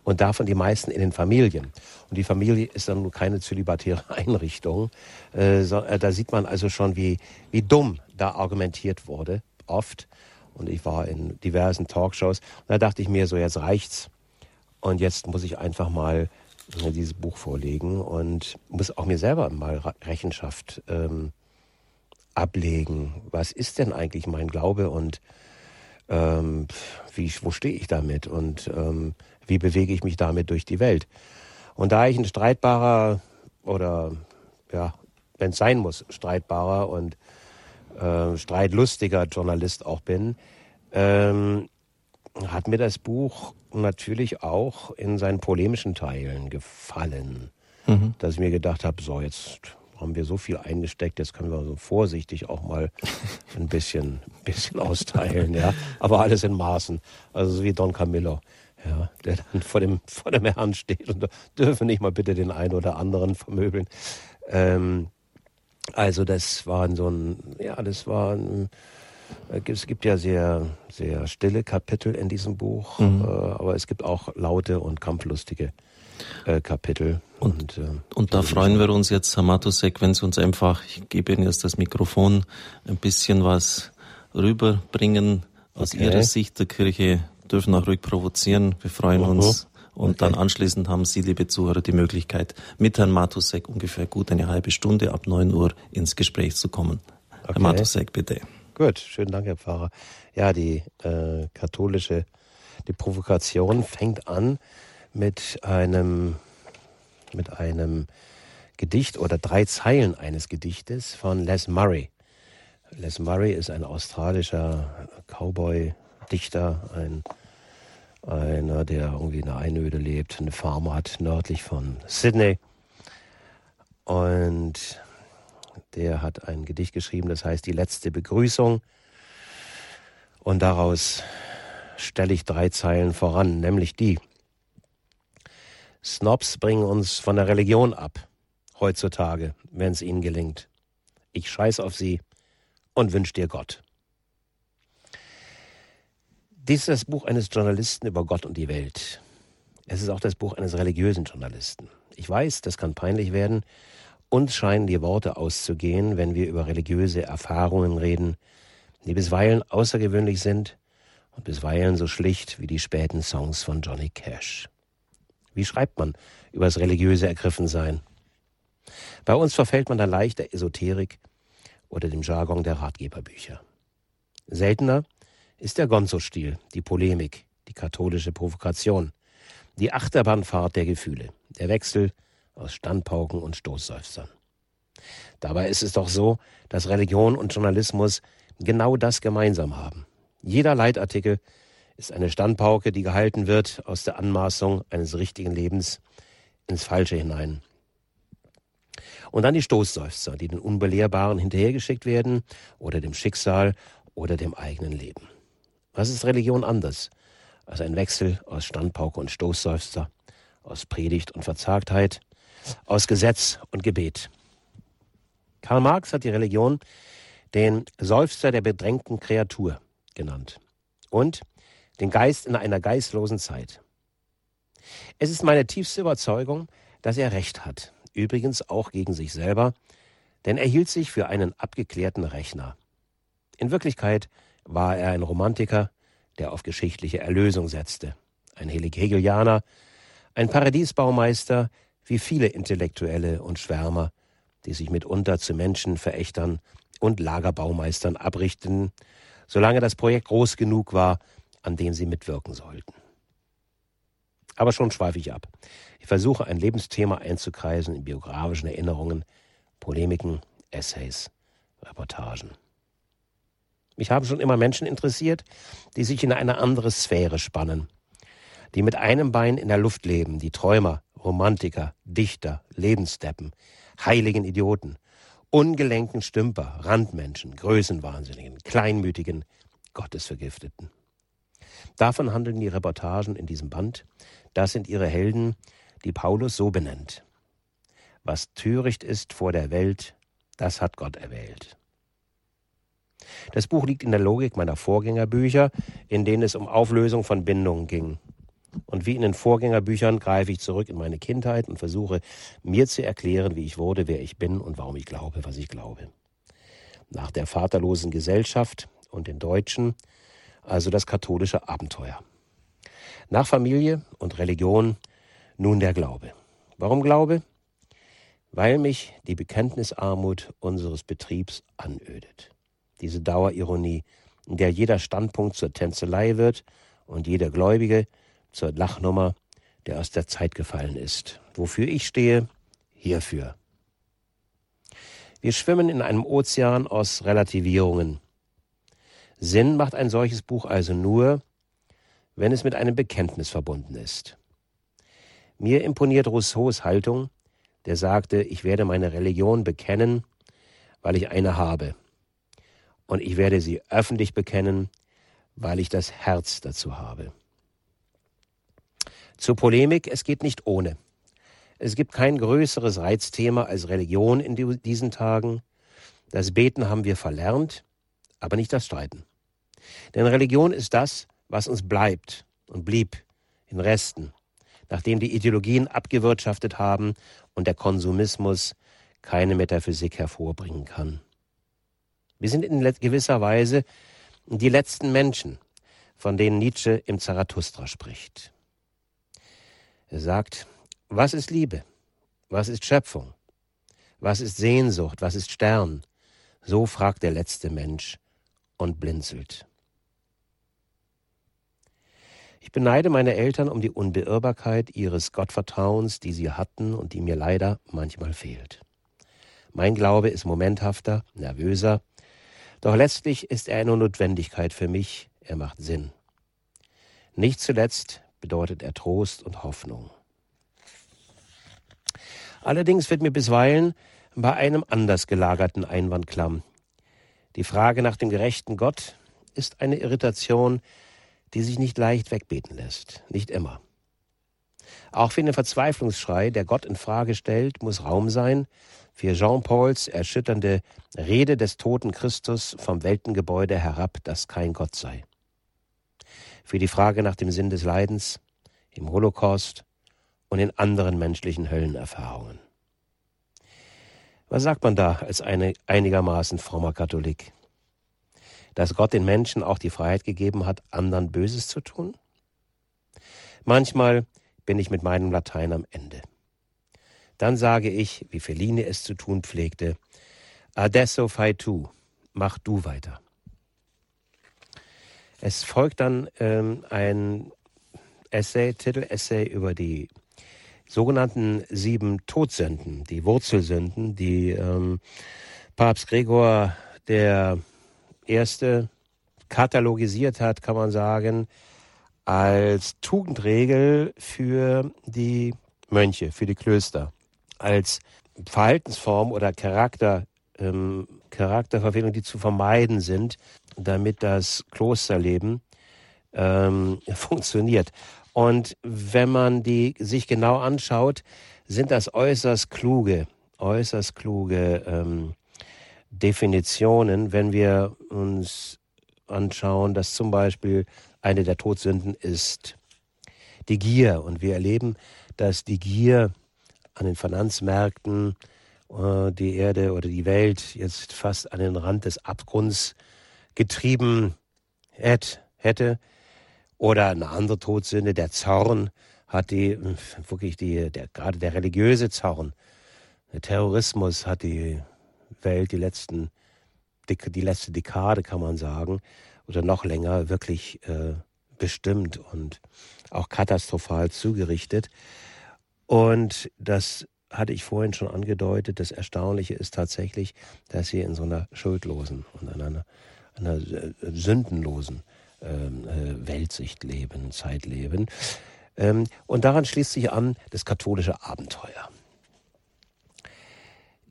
[SPEAKER 2] und davon die meisten in den Familien. Und die Familie ist dann nur keine zölibatäre [laughs] Einrichtung. Äh, so, äh, da sieht man also schon, wie, wie dumm da argumentiert wurde, oft. Und ich war in diversen Talkshows. Und da dachte ich mir, so jetzt reicht's. Und jetzt muss ich einfach mal dieses Buch vorlegen und muss auch mir selber mal Rechenschaft ähm, ablegen. Was ist denn eigentlich mein Glaube und ähm, wie, wo stehe ich damit und ähm, wie bewege ich mich damit durch die Welt? Und da ich ein streitbarer oder ja, wenn es sein muss, streitbarer und äh, streitlustiger Journalist auch bin, ähm, hat mir das Buch natürlich auch in seinen polemischen Teilen gefallen. Mhm. Dass ich mir gedacht habe, so jetzt haben wir so viel eingesteckt, jetzt können wir so vorsichtig auch mal [laughs] ein bisschen, bisschen austeilen, ja. Aber alles in Maßen. Also so wie Don Camillo, ja, der dann vor dem, vor dem Herrn steht und dürfe nicht mal bitte den einen oder anderen vermöbeln. Ähm, also das war so ein, ja, das war ein, es gibt ja sehr, sehr stille Kapitel in diesem Buch, mhm. äh, aber es gibt auch laute und kampflustige äh, Kapitel.
[SPEAKER 1] Und, und, äh, und da freuen wir uns jetzt, Herr Matusek, wenn Sie uns einfach, ich gebe Ihnen jetzt das Mikrofon, ein bisschen was rüberbringen aus okay. Ihrer Sicht der Kirche, dürfen auch ruhig provozieren. Wir freuen -huh. uns. Und okay. dann anschließend haben Sie, liebe Zuhörer, die Möglichkeit, mit Herrn Matusek ungefähr gut eine halbe Stunde ab 9 Uhr ins Gespräch zu kommen. Okay. Herr Matusek, bitte.
[SPEAKER 2] Gut, schönen Dank, Herr Pfarrer. Ja, die äh, katholische, die Provokation fängt an mit einem, mit einem Gedicht oder drei Zeilen eines Gedichtes von Les Murray. Les Murray ist ein australischer Cowboy-Dichter, ein, einer, der irgendwie in der Einöde lebt, eine Farm hat nördlich von Sydney. Und der hat ein Gedicht geschrieben, das heißt Die letzte Begrüßung. Und daraus stelle ich drei Zeilen voran, nämlich die. Snobs bringen uns von der Religion ab, heutzutage, wenn es ihnen gelingt. Ich scheiß auf sie und wünsch dir Gott. Dies ist das Buch eines Journalisten über Gott und die Welt. Es ist auch das Buch eines religiösen Journalisten. Ich weiß, das kann peinlich werden. Uns scheinen die Worte auszugehen, wenn wir über religiöse Erfahrungen reden, die bisweilen außergewöhnlich sind und bisweilen so schlicht wie die späten Songs von Johnny Cash. Wie schreibt man über das religiöse Ergriffensein? Bei uns verfällt man dann leicht der Esoterik oder dem Jargon der Ratgeberbücher. Seltener ist der Gonzo-Stil, die Polemik, die katholische Provokation, die Achterbahnfahrt der Gefühle, der Wechsel aus Standpauken und Stoßseufzern. Dabei ist es doch so, dass Religion und Journalismus genau das gemeinsam haben. Jeder Leitartikel ist eine Standpauke, die gehalten wird aus der Anmaßung eines richtigen Lebens ins Falsche hinein. Und dann die Stoßseufzer, die den Unbelehrbaren hinterhergeschickt werden oder dem Schicksal oder dem eigenen Leben. Was ist Religion anders als ein Wechsel aus Standpauke und Stoßseufzer, aus Predigt und Verzagtheit, aus Gesetz und Gebet? Karl Marx hat die Religion den Seufzer der bedrängten Kreatur genannt. Und den Geist in einer geistlosen Zeit. Es ist meine tiefste Überzeugung, dass er recht hat, übrigens auch gegen sich selber, denn er hielt sich für einen abgeklärten Rechner. In Wirklichkeit war er ein Romantiker, der auf geschichtliche Erlösung setzte, ein Hegelianer, ein Paradiesbaumeister, wie viele Intellektuelle und Schwärmer, die sich mitunter zu Menschenverächtern und Lagerbaumeistern abrichten, solange das Projekt groß genug war, an dem sie mitwirken sollten. Aber schon schweife ich ab. Ich versuche ein Lebensthema einzukreisen in biografischen Erinnerungen, Polemiken, Essays, Reportagen. Mich haben schon immer Menschen interessiert, die sich in eine andere Sphäre spannen, die mit einem Bein in der Luft leben, die Träumer, Romantiker, Dichter, Lebensdeppen, heiligen Idioten, ungelenken Stümper, Randmenschen, Größenwahnsinnigen, Kleinmütigen, Gottesvergifteten. Davon handeln die Reportagen in diesem Band. Das sind ihre Helden, die Paulus so benennt. Was töricht ist vor der Welt, das hat Gott erwählt. Das Buch liegt in der Logik meiner Vorgängerbücher, in denen es um Auflösung von Bindungen ging. Und wie in den Vorgängerbüchern greife ich zurück in meine Kindheit und versuche mir zu erklären, wie ich wurde, wer ich bin und warum ich glaube, was ich glaube. Nach der vaterlosen Gesellschaft und den Deutschen also das katholische Abenteuer. Nach Familie und Religion nun der Glaube. Warum Glaube? Weil mich die Bekenntnisarmut unseres Betriebs anödet. Diese Dauerironie, in der jeder Standpunkt zur Tänzelei wird und jeder Gläubige zur Lachnummer, der aus der Zeit gefallen ist. Wofür ich stehe, hierfür. Wir schwimmen in einem Ozean aus Relativierungen. Sinn macht ein solches Buch also nur, wenn es mit einem Bekenntnis verbunden ist. Mir imponiert Rousseaus Haltung, der sagte, ich werde meine Religion bekennen, weil ich eine habe. Und ich werde sie öffentlich bekennen, weil ich das Herz dazu habe. Zur Polemik, es geht nicht ohne. Es gibt kein größeres Reizthema als Religion in diesen Tagen. Das Beten haben wir verlernt, aber nicht das Streiten. Denn Religion ist das, was uns bleibt und blieb in Resten, nachdem die Ideologien abgewirtschaftet haben und der Konsumismus keine Metaphysik hervorbringen kann. Wir sind in gewisser Weise die letzten Menschen, von denen Nietzsche im Zarathustra spricht. Er sagt, was ist Liebe? Was ist Schöpfung? Was ist Sehnsucht? Was ist Stern? So fragt der letzte Mensch und blinzelt. Ich beneide meine Eltern um die Unbeirrbarkeit ihres Gottvertrauens, die sie hatten und die mir leider manchmal fehlt. Mein Glaube ist momenthafter, nervöser, doch letztlich ist er eine Notwendigkeit für mich, er macht Sinn. Nicht zuletzt bedeutet er Trost und Hoffnung. Allerdings wird mir bisweilen bei einem anders gelagerten Einwand klamm. Die Frage nach dem gerechten Gott ist eine Irritation, die sich nicht leicht wegbeten lässt, nicht immer. Auch für den Verzweiflungsschrei, der Gott in Frage stellt, muss Raum sein für Jean Pauls erschütternde Rede des toten Christus vom Weltengebäude herab, das kein Gott sei. Für die Frage nach dem Sinn des Leidens im Holocaust und in anderen menschlichen Höllenerfahrungen. Was sagt man da als eine einigermaßen frommer Katholik? dass Gott den Menschen auch die Freiheit gegeben hat, anderen Böses zu tun? Manchmal bin ich mit meinem Latein am Ende. Dann sage ich, wie Feline es zu tun pflegte, Adesso fai tu, mach du weiter. Es folgt dann ähm, ein Essay, Titel-Essay über die sogenannten sieben Todsünden, die Wurzelsünden, die ähm, Papst Gregor der erste katalogisiert hat, kann man sagen, als Tugendregel für die Mönche, für die Klöster, als Verhaltensform oder Charakter, ähm, Charakterverfehlung, die zu vermeiden sind, damit das Klosterleben ähm, [laughs] funktioniert. Und wenn man die sich genau anschaut, sind das äußerst kluge, äußerst kluge ähm, Definitionen, wenn wir uns anschauen, dass zum Beispiel eine der Todsünden ist die Gier. Und wir erleben, dass die Gier an den Finanzmärkten äh, die Erde oder die Welt jetzt fast an den Rand des Abgrunds getrieben hätte. Oder eine andere Todsünde, der Zorn, hat die wirklich die, der, gerade der religiöse Zorn, der Terrorismus hat die Welt die letzten die letzte Dekade kann man sagen oder noch länger wirklich äh, bestimmt und auch katastrophal zugerichtet. Und das hatte ich vorhin schon angedeutet. Das Erstaunliche ist tatsächlich, dass wir in so einer schuldlosen und einer, einer äh, sündenlosen ähm, äh, Weltsicht leben, Zeit leben. Ähm, und daran schließt sich an das katholische Abenteuer.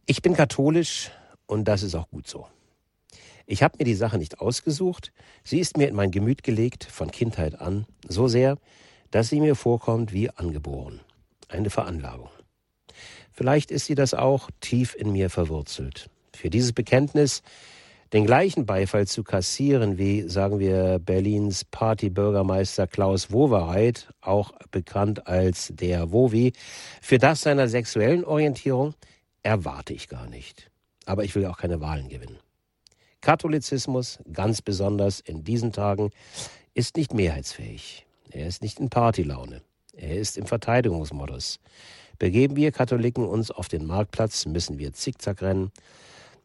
[SPEAKER 2] Ich bin katholisch und das ist auch gut so. Ich habe mir die Sache nicht ausgesucht, sie ist mir in mein Gemüt gelegt von Kindheit an, so sehr, dass sie mir vorkommt wie angeboren, eine Veranlagung. Vielleicht ist sie das auch tief in mir verwurzelt. Für dieses Bekenntnis den gleichen Beifall zu kassieren wie, sagen wir, Berlins Partybürgermeister Klaus Wowereit, auch bekannt als der Wowi, für das seiner sexuellen Orientierung erwarte ich gar nicht. Aber ich will auch keine Wahlen gewinnen. Katholizismus, ganz besonders in diesen Tagen, ist nicht mehrheitsfähig. Er ist nicht in Partylaune. Er ist im Verteidigungsmodus. Begeben wir Katholiken uns auf den Marktplatz, müssen wir zickzack rennen,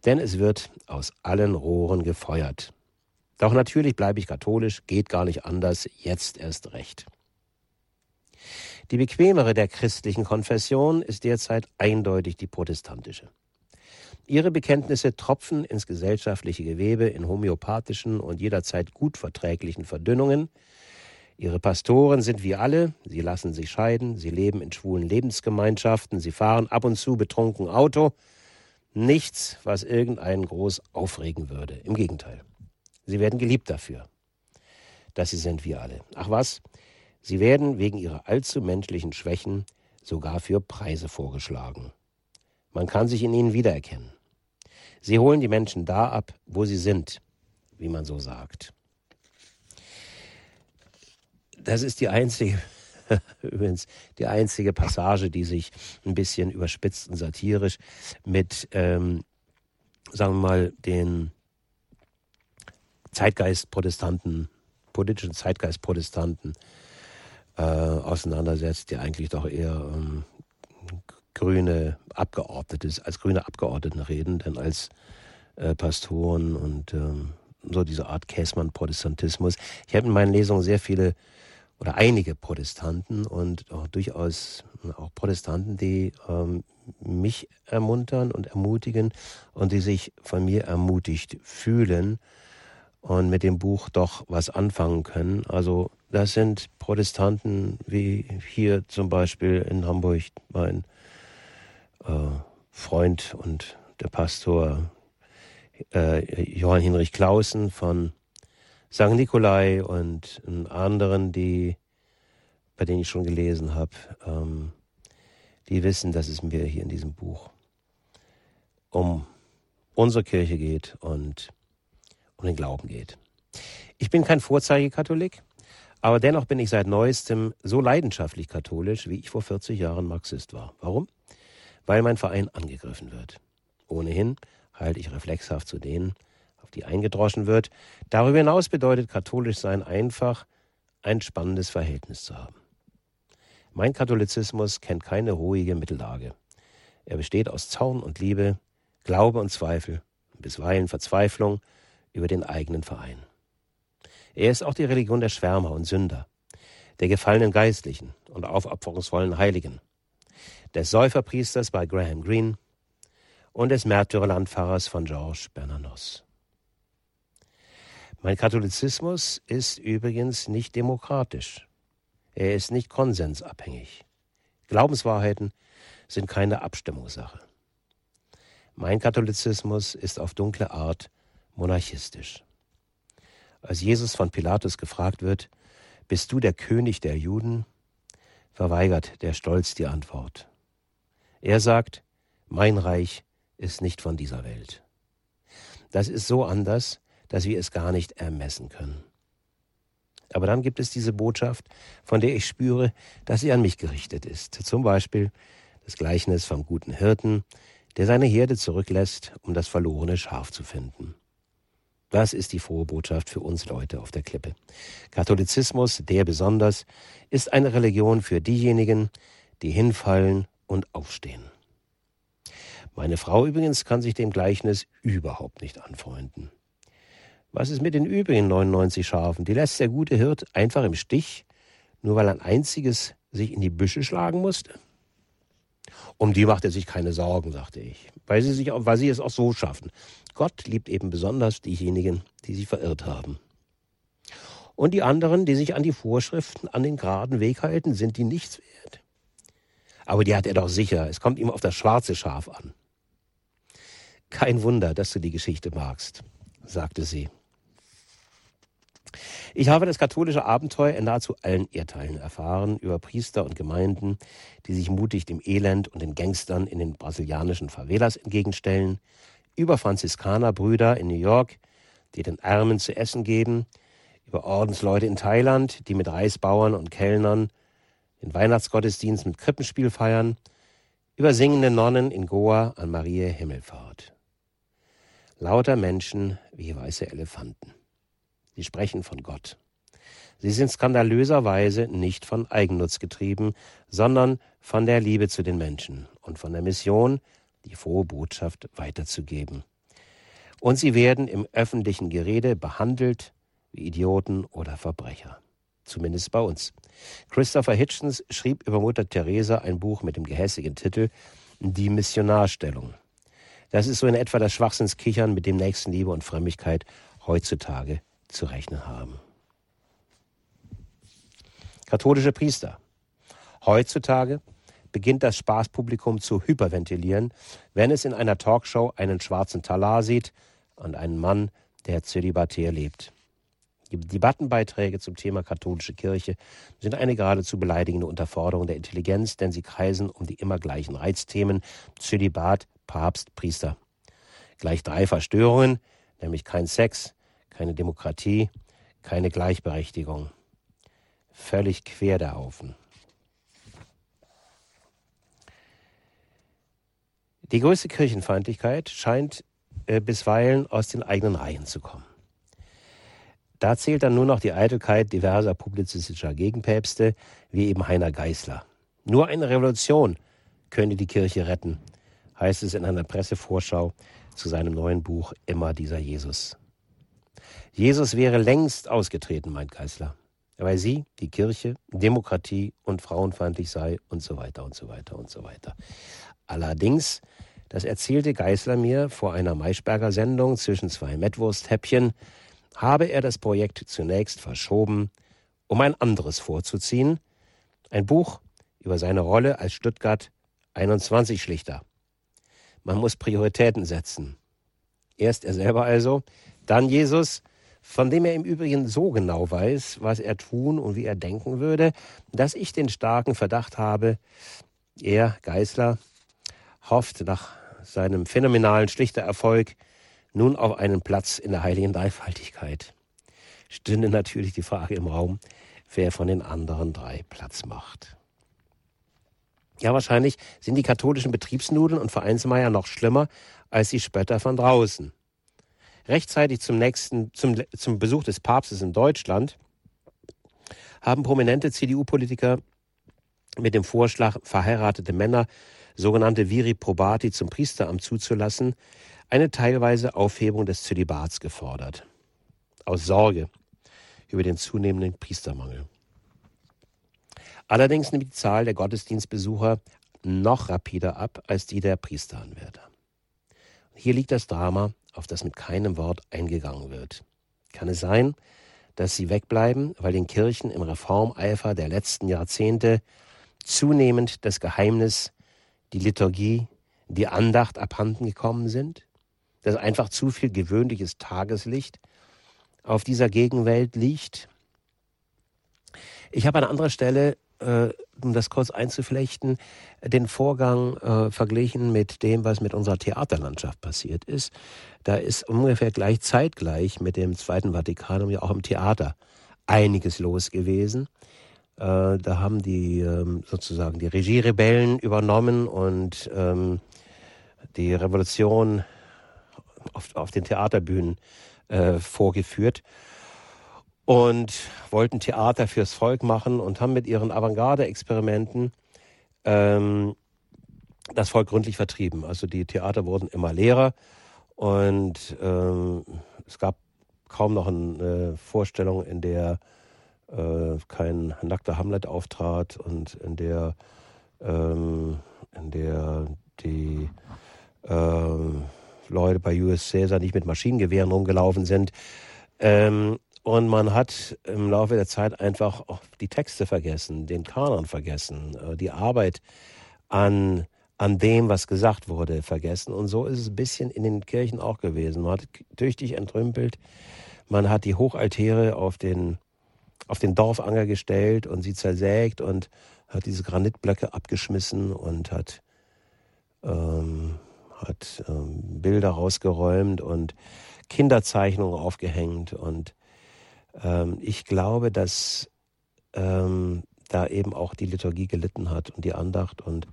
[SPEAKER 2] denn es wird aus allen Rohren gefeuert. Doch natürlich bleibe ich katholisch, geht gar nicht anders, jetzt erst recht. Die bequemere der christlichen Konfession ist derzeit eindeutig die protestantische. Ihre Bekenntnisse tropfen ins gesellschaftliche Gewebe in homöopathischen und jederzeit gut verträglichen Verdünnungen. Ihre Pastoren sind wie alle, sie lassen sich scheiden, sie leben in schwulen Lebensgemeinschaften, sie fahren ab und zu betrunken Auto, Nichts, was irgendeinen groß aufregen würde. Im Gegenteil. Sie werden geliebt dafür, dass sie sind wie alle. Ach was, sie werden wegen ihrer allzu menschlichen Schwächen sogar für Preise vorgeschlagen. Man kann sich in ihnen wiedererkennen. Sie holen die Menschen da ab, wo sie sind, wie man so sagt. Das ist die einzige [laughs] übrigens die einzige Passage, die sich ein bisschen überspitzt und satirisch mit, ähm, sagen wir mal, den Zeitgeist-Protestanten, politischen Zeitgeist-Protestanten äh, auseinandersetzt, die eigentlich doch eher ähm, grüne Abgeordnete, als grüne Abgeordneten reden, denn als äh, Pastoren und ähm, so diese Art Käsmann-Protestantismus. Ich habe in meinen Lesungen sehr viele oder einige Protestanten und auch durchaus auch Protestanten, die ähm, mich ermuntern und ermutigen und die sich von mir ermutigt fühlen und mit dem Buch doch was anfangen können. Also das sind Protestanten wie hier zum Beispiel in Hamburg mein äh, Freund und der Pastor äh, Johann Hinrich Clausen von St. Nikolai und anderen, die, bei denen ich schon gelesen habe, ähm, die wissen, dass es mir hier in diesem Buch um unsere Kirche geht und um den Glauben geht. Ich bin kein Vorzeigekatholik, aber dennoch bin ich seit neuestem so leidenschaftlich katholisch, wie ich vor 40 Jahren Marxist war. Warum? Weil mein Verein angegriffen wird. Ohnehin halte ich reflexhaft zu denen, die eingedroschen wird. Darüber hinaus bedeutet katholisch sein einfach, ein spannendes Verhältnis zu haben. Mein Katholizismus kennt keine ruhige Mittellage. Er besteht aus Zorn und Liebe, Glaube und Zweifel, bisweilen Verzweiflung über den eigenen Verein. Er ist auch die Religion der Schwärmer und Sünder, der gefallenen Geistlichen und aufopferungsvollen Heiligen, des Säuferpriesters bei Graham Greene und des Märtyrerlandpfarrers von Georges Bernanos. Mein Katholizismus ist übrigens nicht demokratisch. Er ist nicht konsensabhängig. Glaubenswahrheiten sind keine Abstimmungssache. Mein Katholizismus ist auf dunkle Art monarchistisch. Als Jesus von Pilatus gefragt wird, bist du der König der Juden? verweigert der Stolz die Antwort. Er sagt, mein Reich ist nicht von dieser Welt. Das ist so anders, dass wir es gar nicht ermessen können. Aber dann gibt es diese Botschaft, von der ich spüre, dass sie an mich gerichtet ist. Zum Beispiel das Gleichnis vom guten Hirten, der seine Herde zurücklässt, um das verlorene Schaf zu finden. Das ist die frohe Botschaft für uns Leute auf der Klippe. Katholizismus, der besonders, ist eine Religion für diejenigen, die hinfallen und aufstehen. Meine Frau übrigens kann sich dem Gleichnis überhaupt nicht anfreunden. Was ist mit den übrigen 99 Schafen? Die lässt der gute Hirt einfach im Stich, nur weil ein einziges sich in die Büsche schlagen musste? Um die macht er sich keine Sorgen, sagte ich, weil sie, sich, weil sie es auch so schaffen. Gott liebt eben besonders diejenigen, die sich verirrt haben. Und die anderen, die sich an die Vorschriften, an den geraden Weg halten, sind die nichts wert. Aber die hat er doch sicher. Es kommt ihm auf das schwarze Schaf an. Kein Wunder, dass du die Geschichte magst, sagte sie. Ich habe das katholische Abenteuer in nahezu allen Erdteilen erfahren, über Priester und Gemeinden, die sich mutig dem Elend und den Gangstern in den brasilianischen Favelas entgegenstellen, über Franziskanerbrüder in New York, die den Armen zu essen geben, über Ordensleute in Thailand, die mit Reisbauern und Kellnern den Weihnachtsgottesdienst mit Krippenspiel feiern, über singende Nonnen in Goa an Maria Himmelfahrt. Lauter Menschen wie weiße Elefanten. Sie sprechen von Gott. Sie sind skandalöserweise nicht von Eigennutz getrieben, sondern von der Liebe zu den Menschen und von der Mission, die frohe Botschaft weiterzugeben. Und sie werden im öffentlichen Gerede behandelt wie Idioten oder Verbrecher. Zumindest bei uns. Christopher Hitchens schrieb über Mutter Teresa ein Buch mit dem gehässigen Titel Die Missionarstellung. Das ist so in etwa das Schwachsinnskichern, mit dem Nächstenliebe und Frömmigkeit heutzutage zu rechnen haben. Katholische Priester. Heutzutage beginnt das Spaßpublikum zu hyperventilieren, wenn es in einer Talkshow einen schwarzen Talar sieht und einen Mann, der zölibatär lebt. Die Debattenbeiträge zum Thema katholische Kirche sind eine geradezu beleidigende Unterforderung der Intelligenz, denn sie kreisen um die immer gleichen Reizthemen Zölibat, Papst, Priester. Gleich drei Verstörungen, nämlich kein Sex, keine Demokratie, keine Gleichberechtigung. Völlig quer der Haufen. Die größte Kirchenfeindlichkeit scheint äh, bisweilen aus den eigenen Reihen zu kommen. Da zählt dann nur noch die Eitelkeit diverser publizistischer Gegenpäpste, wie eben Heiner Geißler. Nur eine Revolution könne die Kirche retten, heißt es in einer Pressevorschau zu seinem neuen Buch Immer dieser Jesus. Jesus wäre längst ausgetreten, meint Geißler, weil sie, die Kirche, Demokratie und frauenfeindlich sei und so weiter und so weiter und so weiter. Allerdings, das erzählte Geißler mir vor einer Maischberger Sendung zwischen zwei Mettwursthäppchen, habe er das Projekt zunächst verschoben, um ein anderes vorzuziehen, ein Buch über seine Rolle als Stuttgart 21 Schlichter. Man muss Prioritäten setzen. Erst er selber also, dann Jesus, von dem er im Übrigen so genau weiß, was er tun und wie er denken würde, dass ich den starken Verdacht habe, er, Geißler, hofft nach seinem phänomenalen Schlichtererfolg nun auf einen Platz in der heiligen Dreifaltigkeit. Stünde natürlich die Frage im Raum, wer von den anderen drei Platz macht. Ja, wahrscheinlich sind die katholischen Betriebsnudeln und Vereinsmeier noch schlimmer als die Spötter von draußen. Rechtzeitig zum nächsten, zum, zum Besuch des Papstes in Deutschland haben prominente CDU-Politiker mit dem Vorschlag, verheiratete Männer, sogenannte Viri Probati, zum Priesteramt zuzulassen, eine teilweise Aufhebung des Zölibats gefordert. Aus Sorge über den zunehmenden Priestermangel. Allerdings nimmt die Zahl der Gottesdienstbesucher noch rapider ab als die der Priesteranwärter. Hier liegt das Drama, auf das mit keinem Wort eingegangen wird. Kann es sein, dass sie wegbleiben, weil den Kirchen im Reformeifer der letzten Jahrzehnte zunehmend das Geheimnis, die Liturgie, die Andacht abhanden gekommen sind? dass einfach zu viel gewöhnliches Tageslicht auf dieser Gegenwelt liegt. Ich habe an anderer Stelle, äh, um das kurz einzuflechten, den Vorgang äh, verglichen mit dem, was mit unserer Theaterlandschaft passiert ist. Da ist ungefähr gleich zeitgleich mit dem Zweiten Vatikanum ja auch im Theater einiges los gewesen. Äh, da haben die ähm, sozusagen die Regierebellen übernommen und ähm, die Revolution auf, auf den Theaterbühnen äh, vorgeführt und wollten Theater fürs Volk machen und haben mit ihren Avantgarde-Experimenten ähm, das Volk gründlich vertrieben. Also die Theater wurden immer leerer und ähm, es gab kaum noch eine Vorstellung, in der äh, kein nackter Hamlet auftrat und in der, ähm, in der die ähm, Leute bei US Caesar nicht mit Maschinengewehren rumgelaufen sind. Ähm, und man hat im Laufe der Zeit einfach auch die Texte vergessen, den Kanon vergessen, äh, die Arbeit an, an dem, was gesagt wurde, vergessen. Und so ist es ein bisschen in den Kirchen auch gewesen. Man hat tüchtig entrümpelt, man hat die Hochaltäre auf den, auf den Dorfanger gestellt und sie zersägt und hat diese Granitblöcke abgeschmissen und hat ähm, hat ähm, Bilder rausgeräumt und Kinderzeichnungen aufgehängt. Und ähm, ich glaube, dass ähm, da eben auch die Liturgie gelitten hat und die Andacht und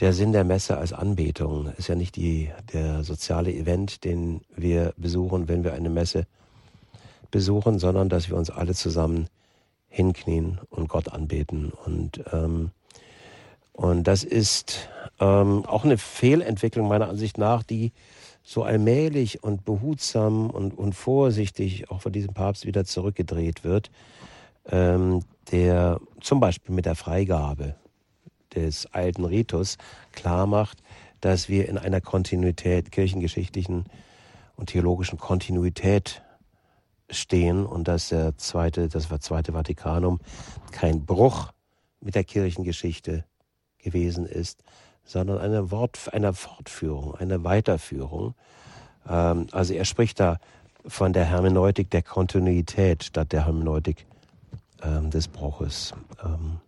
[SPEAKER 2] der Sinn der Messe als Anbetung ist ja nicht die, der soziale Event, den wir besuchen, wenn wir eine Messe besuchen, sondern dass wir uns alle zusammen hinknien und Gott anbeten. Und, ähm, und das ist ähm, auch eine Fehlentwicklung meiner Ansicht nach, die so allmählich und behutsam und, und vorsichtig auch von diesem Papst wieder zurückgedreht wird, ähm, der zum Beispiel mit der Freigabe des alten Ritus klar macht, dass wir in einer Kontinuität, kirchengeschichtlichen und theologischen Kontinuität stehen und dass der zweite, das zweite Vatikanum kein Bruch mit der Kirchengeschichte gewesen ist, sondern eine Wort, eine Fortführung, eine Weiterführung. Ähm, also er spricht da von der Hermeneutik der Kontinuität statt der Hermeneutik ähm, des Bruches. Ähm,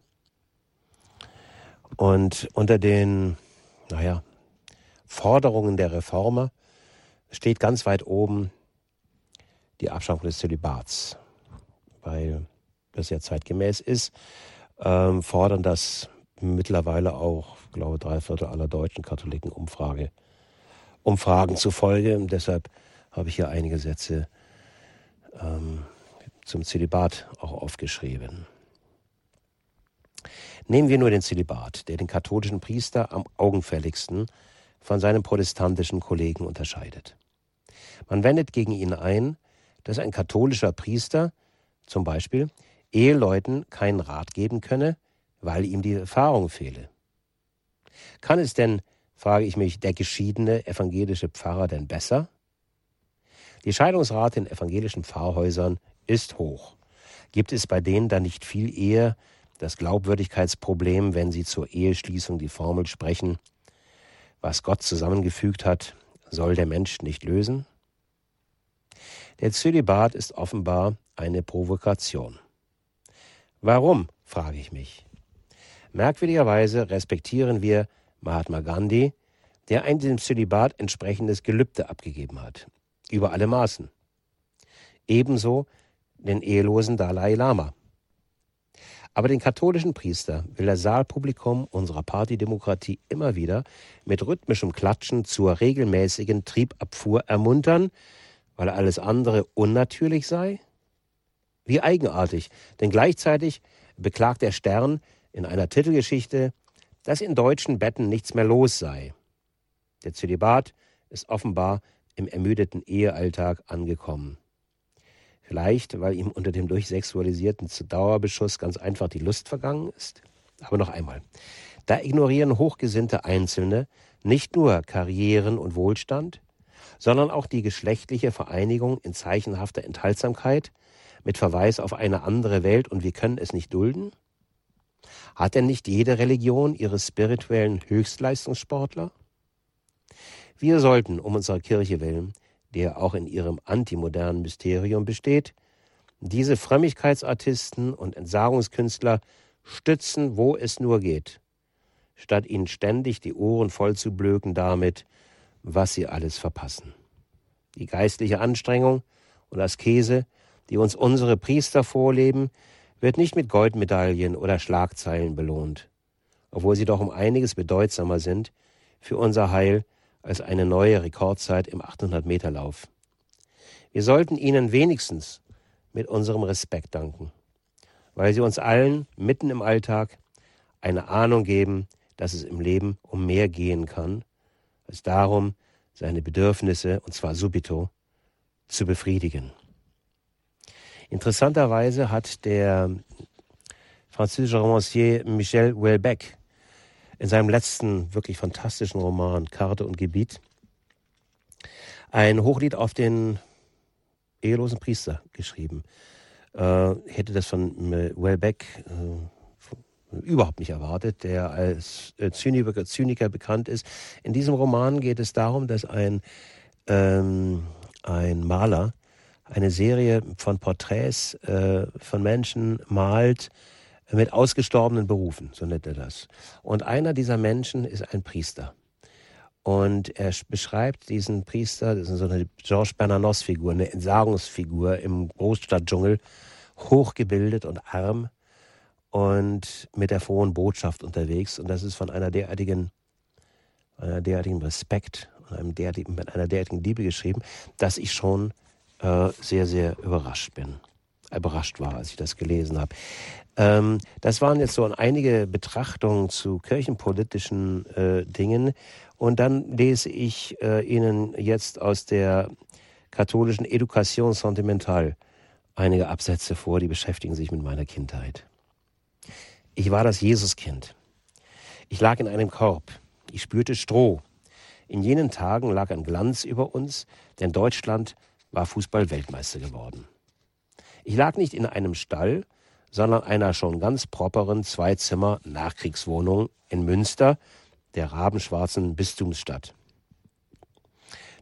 [SPEAKER 2] und unter den, naja, Forderungen der Reformer steht ganz weit oben die Abschaffung des Zölibats, weil das ja zeitgemäß ist, ähm, fordern das mittlerweile auch, glaube drei Viertel aller deutschen Katholiken Umfrage, Umfragen zufolge. Und deshalb habe ich hier einige Sätze ähm, zum Zölibat auch aufgeschrieben. Nehmen wir nur den Zölibat, der den katholischen Priester am augenfälligsten von seinem protestantischen Kollegen unterscheidet. Man wendet gegen ihn ein, dass ein katholischer Priester zum Beispiel Eheleuten keinen Rat geben könne, weil ihm die Erfahrung fehle. Kann es denn, frage ich mich, der geschiedene evangelische Pfarrer denn besser? Die Scheidungsrate in evangelischen Pfarrhäusern ist hoch. Gibt es bei denen dann nicht viel eher das Glaubwürdigkeitsproblem, wenn sie zur Eheschließung die Formel sprechen, was Gott zusammengefügt hat, soll der Mensch nicht lösen? Der Zölibat ist offenbar eine Provokation. Warum, frage ich mich. Merkwürdigerweise respektieren wir Mahatma Gandhi, der ein dem Zölibat entsprechendes Gelübde abgegeben hat. Über alle Maßen. Ebenso den ehelosen Dalai Lama. Aber den katholischen Priester will das Saalpublikum unserer Partydemokratie immer wieder mit rhythmischem Klatschen zur regelmäßigen Triebabfuhr ermuntern, weil alles andere unnatürlich sei? Wie eigenartig, denn gleichzeitig beklagt der Stern in einer Titelgeschichte, dass in deutschen Betten nichts mehr los sei. Der Zölibat ist offenbar im ermüdeten Ehealltag angekommen. Vielleicht, weil ihm unter dem durchsexualisierten Dauerbeschuss ganz einfach die Lust vergangen ist. Aber noch einmal. Da ignorieren hochgesinnte Einzelne nicht nur Karrieren und Wohlstand, sondern auch die geschlechtliche Vereinigung in zeichenhafter Enthaltsamkeit mit Verweis auf eine andere Welt und wir können es nicht dulden? Hat denn nicht jede Religion ihre spirituellen Höchstleistungssportler? Wir sollten um unserer Kirche willen der auch in ihrem antimodernen Mysterium besteht, diese Frömmigkeitsartisten und Entsagungskünstler stützen, wo es nur geht, statt ihnen ständig die Ohren voll zu blöken damit, was sie alles verpassen. Die geistliche Anstrengung und Askese, die uns unsere Priester vorleben, wird nicht mit Goldmedaillen oder Schlagzeilen belohnt, obwohl sie doch um einiges bedeutsamer sind für unser Heil als eine neue Rekordzeit im 800-Meter-Lauf. Wir sollten ihnen wenigstens mit unserem Respekt danken, weil sie uns allen mitten im Alltag eine Ahnung geben, dass es im Leben um mehr gehen kann, als darum, seine Bedürfnisse, und zwar subito, zu befriedigen. Interessanterweise hat der französische Romancier Michel Houellebecq in seinem letzten wirklich fantastischen Roman Karte und Gebiet ein Hochlied auf den ehelosen Priester geschrieben. Äh, hätte das von Wellbeck äh, überhaupt nicht erwartet, der als äh, Zyniker, Zyniker, bekannt ist. In diesem Roman geht es darum, dass ein, ähm, ein Maler eine Serie von Porträts äh, von Menschen malt, mit ausgestorbenen Berufen, so nennt er das. Und einer dieser Menschen ist ein Priester. Und er beschreibt diesen Priester, das ist so eine Georges Bernanos-Figur, eine Entsagungsfigur im Großstadtdschungel, hochgebildet und arm und mit der frohen Botschaft unterwegs. Und das ist von einer derartigen, einer derartigen Respekt und einem derartigen, einer derartigen Liebe geschrieben, dass ich schon äh, sehr, sehr überrascht bin. Überrascht war, als ich das gelesen habe. Ähm, das waren jetzt so einige Betrachtungen zu kirchenpolitischen äh, Dingen. Und dann lese ich äh, Ihnen jetzt aus der katholischen Education Sentimentale einige Absätze vor, die beschäftigen sich mit meiner Kindheit. Ich war das Jesuskind. Ich lag in einem Korb. Ich spürte Stroh. In jenen Tagen lag ein Glanz über uns, denn Deutschland war Fußball-Weltmeister geworden. Ich lag nicht in einem Stall, sondern einer schon ganz properen Zweizimmer-Nachkriegswohnung in Münster, der rabenschwarzen Bistumsstadt.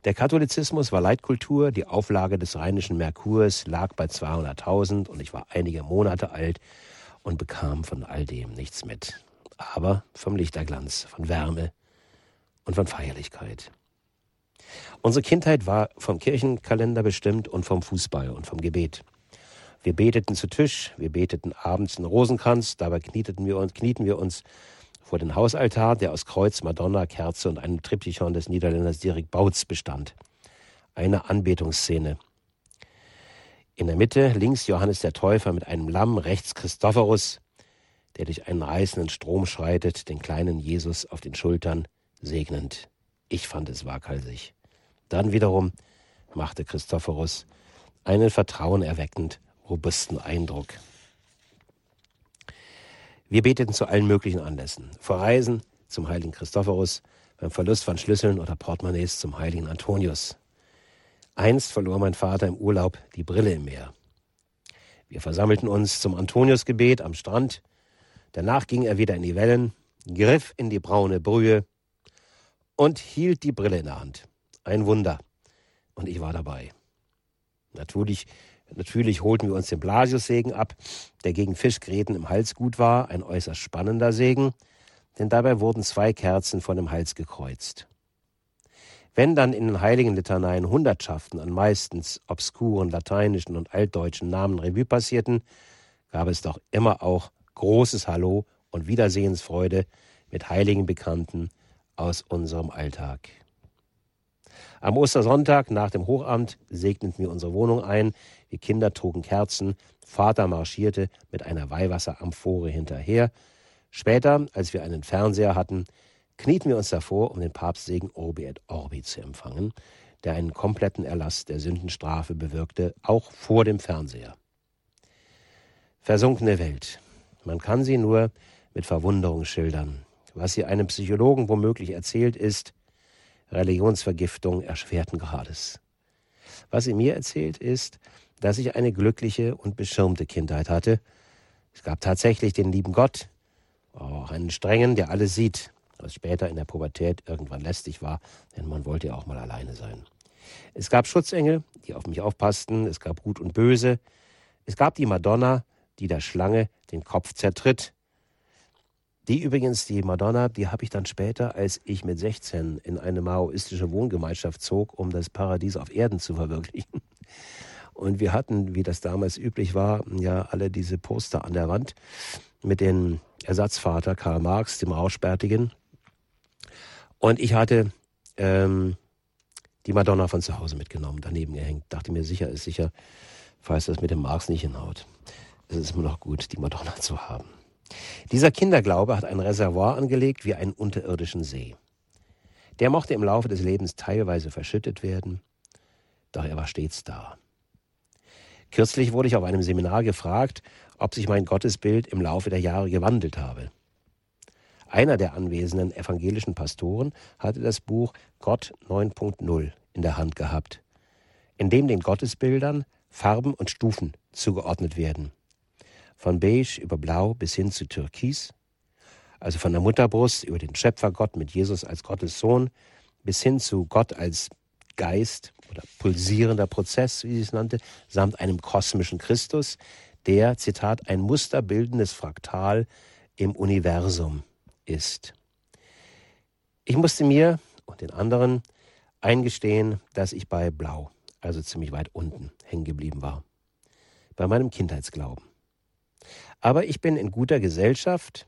[SPEAKER 2] Der Katholizismus war Leitkultur, die Auflage des rheinischen Merkurs lag bei 200.000 und ich war einige Monate alt und bekam von all dem nichts mit. Aber vom Lichterglanz, von Wärme und von Feierlichkeit. Unsere Kindheit war vom Kirchenkalender bestimmt und vom Fußball und vom Gebet. Wir beteten zu Tisch, wir beteten abends einen Rosenkranz, dabei knieteten wir uns, knieten wir uns vor den Hausaltar, der aus Kreuz, Madonna, Kerze und einem Triptychon des Niederländers Dirk Bautz bestand. Eine Anbetungsszene. In der Mitte links Johannes der Täufer mit einem Lamm, rechts Christophorus, der durch einen reißenden Strom schreitet, den kleinen Jesus auf den Schultern segnend. Ich fand es waghalsig. Dann wiederum machte Christophorus einen vertrauenerweckend robusten Eindruck. Wir beteten zu allen möglichen Anlässen. Vor Reisen zum heiligen Christophorus, beim Verlust von Schlüsseln oder Portemonnaies zum heiligen Antonius. Einst verlor mein Vater im Urlaub die Brille im Meer. Wir versammelten uns zum Antoniusgebet am Strand. Danach ging er wieder in die Wellen, griff in die braune Brühe und hielt die Brille in der Hand. Ein Wunder. Und ich war dabei. Natürlich Natürlich holten wir uns den Blasiussegen ab, der gegen Fischgräten im Hals gut war, ein äußerst spannender Segen, denn dabei wurden zwei Kerzen von dem Hals gekreuzt. Wenn dann in den heiligen Litaneien Hundertschaften an meistens obskuren lateinischen und altdeutschen Namen Revue passierten, gab es doch immer auch großes Hallo und Wiedersehensfreude mit heiligen Bekannten aus unserem Alltag. Am Ostersonntag nach dem Hochamt segneten wir unsere Wohnung ein, die Kinder trugen Kerzen, Vater marschierte mit einer Weihwasseramphore hinterher. Später, als wir einen Fernseher hatten, knieten wir uns davor, um den Papstsegen Orbi et Orbi zu empfangen, der einen kompletten Erlass der Sündenstrafe bewirkte, auch vor dem Fernseher. Versunkene Welt. Man kann sie nur mit Verwunderung schildern. Was sie einem Psychologen womöglich erzählt, ist, Religionsvergiftung erschwerten Grades. Was sie mir erzählt ist, dass ich eine glückliche und beschirmte Kindheit hatte. Es gab tatsächlich den lieben Gott, auch einen strengen, der alles sieht, was später in der Pubertät irgendwann lästig war, denn man wollte ja auch mal alleine sein. Es gab Schutzengel, die auf mich aufpassten, es gab Gut und Böse, es gab die Madonna, die der Schlange den Kopf zertritt, die übrigens, die Madonna, die habe ich dann später, als ich mit 16 in eine maoistische Wohngemeinschaft zog, um das Paradies auf Erden zu verwirklichen. Und wir hatten, wie das damals üblich war, ja alle diese Poster an der Wand mit dem Ersatzvater Karl Marx, dem Rauschbärtigen. Und ich hatte ähm, die Madonna von zu Hause mitgenommen, daneben gehängt. Dachte mir, sicher ist sicher, falls das mit dem Marx nicht hinhaut. Es ist immer noch gut, die Madonna zu haben. Dieser Kinderglaube hat ein Reservoir angelegt wie einen unterirdischen See. Der mochte im Laufe des Lebens teilweise verschüttet werden, doch er war stets da. Kürzlich wurde ich auf einem Seminar gefragt, ob sich mein Gottesbild im Laufe der Jahre gewandelt habe. Einer der anwesenden evangelischen Pastoren hatte das Buch Gott 9.0 in der Hand gehabt, in dem den Gottesbildern Farben und Stufen zugeordnet werden von beige über blau bis hin zu türkis, also von der Mutterbrust über den Schöpfergott mit Jesus als Gottes Sohn bis hin zu Gott als Geist oder pulsierender Prozess, wie sie es nannte, samt einem kosmischen Christus, der, Zitat, ein musterbildendes Fraktal im Universum ist. Ich musste mir und den anderen eingestehen, dass ich bei Blau, also ziemlich weit unten, hängen geblieben war. Bei meinem Kindheitsglauben. Aber ich bin in guter Gesellschaft.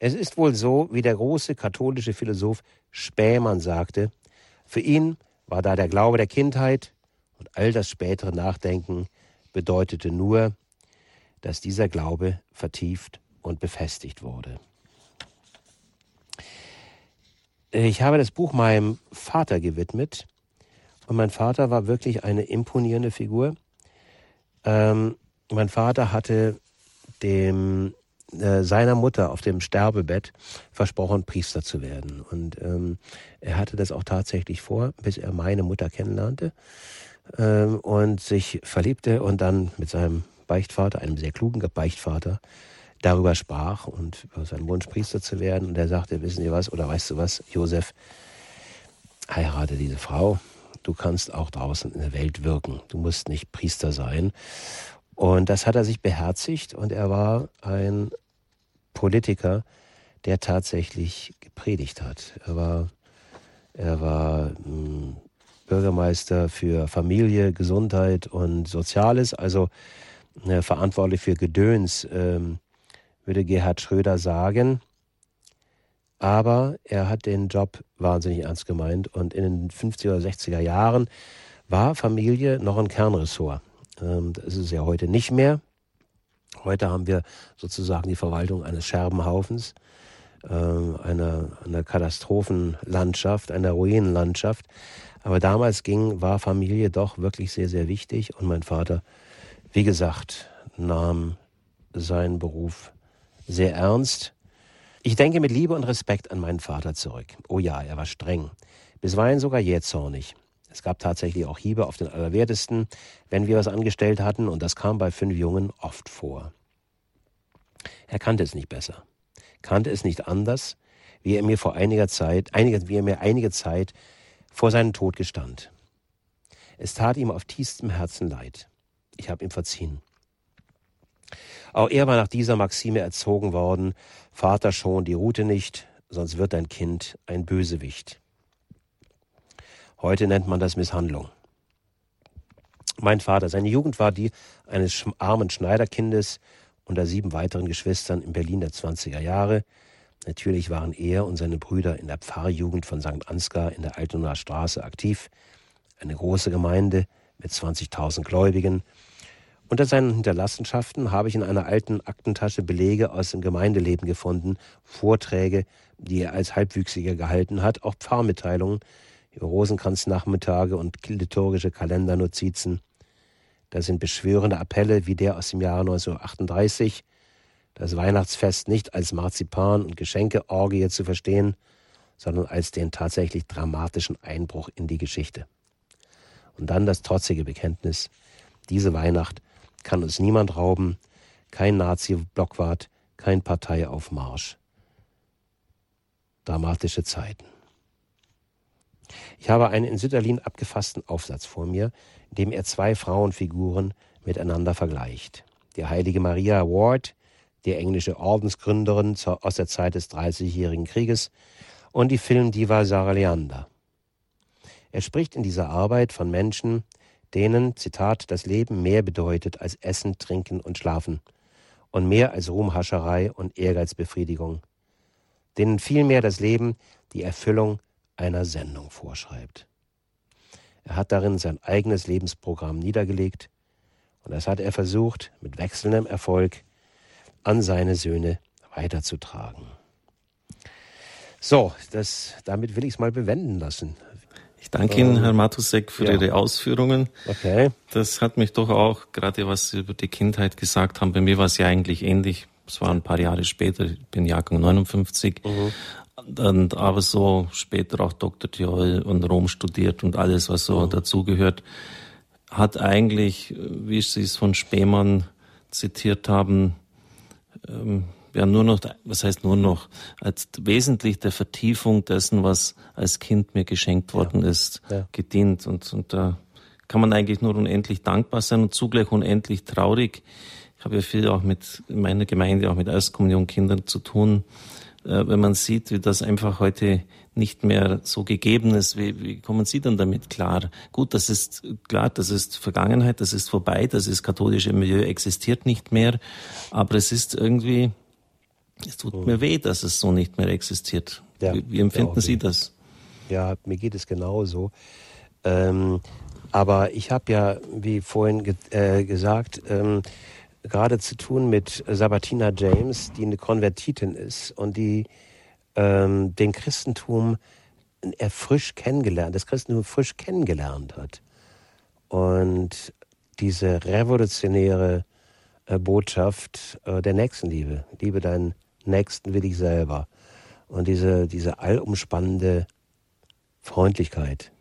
[SPEAKER 2] Es ist wohl so, wie der große katholische Philosoph Spähmann sagte, für ihn war da der Glaube der Kindheit und all das spätere Nachdenken bedeutete nur, dass dieser Glaube vertieft und befestigt wurde. Ich habe das Buch meinem Vater gewidmet und mein Vater war wirklich eine imponierende Figur. Ähm, mein Vater hatte dem äh, seiner Mutter auf dem Sterbebett versprochen, Priester zu werden. Und ähm, er hatte das auch tatsächlich vor, bis er meine Mutter kennenlernte ähm, und sich verliebte und dann mit seinem Beichtvater, einem sehr klugen Beichtvater, darüber sprach und über seinen Wunsch, Priester zu werden. Und er sagte, wissen Sie was, oder weißt du was, Josef, heirate diese Frau. Du kannst auch draußen in der Welt wirken. Du musst nicht Priester sein. Und das hat er sich beherzigt und er war ein Politiker, der tatsächlich gepredigt hat. Er war, er war hm, Bürgermeister für Familie, Gesundheit und Soziales, also äh, verantwortlich für Gedöns, ähm, würde Gerhard Schröder sagen. Aber er hat den Job wahnsinnig ernst gemeint und in den 50er oder 60er Jahren war Familie noch ein Kernressort. Ähm, das ist es ja heute nicht mehr. Heute haben wir sozusagen die Verwaltung eines Scherbenhaufens, ähm, einer, einer Katastrophenlandschaft, einer Ruinenlandschaft. Aber damals ging, war Familie doch wirklich sehr, sehr wichtig. Und mein Vater, wie gesagt, nahm seinen Beruf sehr ernst. Ich denke mit Liebe und Respekt an meinen Vater zurück. Oh ja, er war streng, bisweilen sogar jähzornig. Es gab tatsächlich auch Hiebe auf den Allerwertesten, wenn wir was angestellt hatten, und das kam bei fünf Jungen oft vor. Er kannte es nicht besser, kannte es nicht anders, wie er mir vor einiger Zeit, einige, wie er mir einige Zeit vor seinem Tod gestand. Es tat ihm auf tiefstem Herzen leid. Ich habe ihm verziehen. Auch er war nach dieser Maxime erzogen worden, Vater schon die Route nicht, sonst wird dein Kind ein Bösewicht. Heute nennt man das Misshandlung. Mein Vater, seine Jugend war die eines armen Schneiderkindes unter sieben weiteren Geschwistern in Berlin der 20er Jahre. Natürlich waren er und seine Brüder in der Pfarrjugend von St. Ansgar in der Altonaer Straße aktiv. Eine große Gemeinde mit 20.000 Gläubigen. Unter seinen Hinterlassenschaften habe ich in einer alten Aktentasche Belege aus dem Gemeindeleben gefunden, Vorträge, die er als Halbwüchsiger gehalten hat, auch Pfarrmitteilungen, Rosenkranznachmittage und liturgische Kalendernotizen. Da sind beschwörende Appelle wie der aus dem Jahre 1938, das Weihnachtsfest nicht als Marzipan- und Geschenkeorgie zu verstehen, sondern als den tatsächlich dramatischen Einbruch in die Geschichte. Und dann das trotzige Bekenntnis, diese Weihnacht kann uns niemand rauben, kein Nazi-Blockwart, kein Parteiaufmarsch. Dramatische Zeiten. Ich habe einen in Sütterlin abgefassten Aufsatz vor mir, in dem er zwei Frauenfiguren miteinander vergleicht. Die heilige Maria Ward, die englische Ordensgründerin aus der Zeit des Dreißigjährigen Krieges, und die Filmdiva Sarah Leander. Er spricht in dieser Arbeit von Menschen, denen, Zitat, das Leben mehr bedeutet als Essen, Trinken und Schlafen und mehr als Ruhmhascherei und Ehrgeizbefriedigung, denen vielmehr das Leben die Erfüllung einer Sendung vorschreibt. Er hat darin sein eigenes Lebensprogramm niedergelegt und das hat er versucht, mit wechselndem Erfolg an seine Söhne weiterzutragen. So, das, damit will ich es mal bewenden lassen.
[SPEAKER 1] Ich danke Ihnen, Herr Matusek, für ja. Ihre Ausführungen. Okay. Das hat mich doch auch, gerade was Sie über die Kindheit gesagt haben, bei mir war es ja eigentlich ähnlich. Es war ein paar Jahre später, ich bin Jahrgang 59. Mhm. Und, aber so später auch Dr. Theol und Rom studiert und alles, was so mhm. dazugehört, hat eigentlich, wie Sie es von Spemann zitiert haben, ähm, ja nur noch, was heißt nur noch, als wesentlich der Vertiefung dessen, was als Kind mir geschenkt worden ja. ist, ja. gedient. Und, und da kann man eigentlich nur unendlich dankbar sein und zugleich unendlich traurig. Ich habe ja viel auch mit meiner Gemeinde, auch mit Erstkommunionkindern zu tun wenn man sieht, wie das einfach heute nicht mehr so gegeben ist, wie, wie kommen Sie dann damit klar? Gut, das ist klar, das ist Vergangenheit, das ist vorbei, das ist katholische Milieu existiert nicht mehr, aber es ist irgendwie, es tut hm. mir weh, dass es so nicht mehr existiert. Ja, wie, wie, empfinden Sie das?
[SPEAKER 2] Ja, mir geht es genauso. Ähm, aber ich habe ja, wie vorhin ge äh, gesagt, ähm, gerade zu tun mit Sabatina James, die eine Konvertitin ist und die ähm, den Christentum er frisch kennengelernt, das Christentum frisch kennengelernt hat. Und diese revolutionäre äh, Botschaft äh, der Nächstenliebe, liebe deinen Nächsten wie dich selber. Und diese, diese allumspannende Freundlichkeit,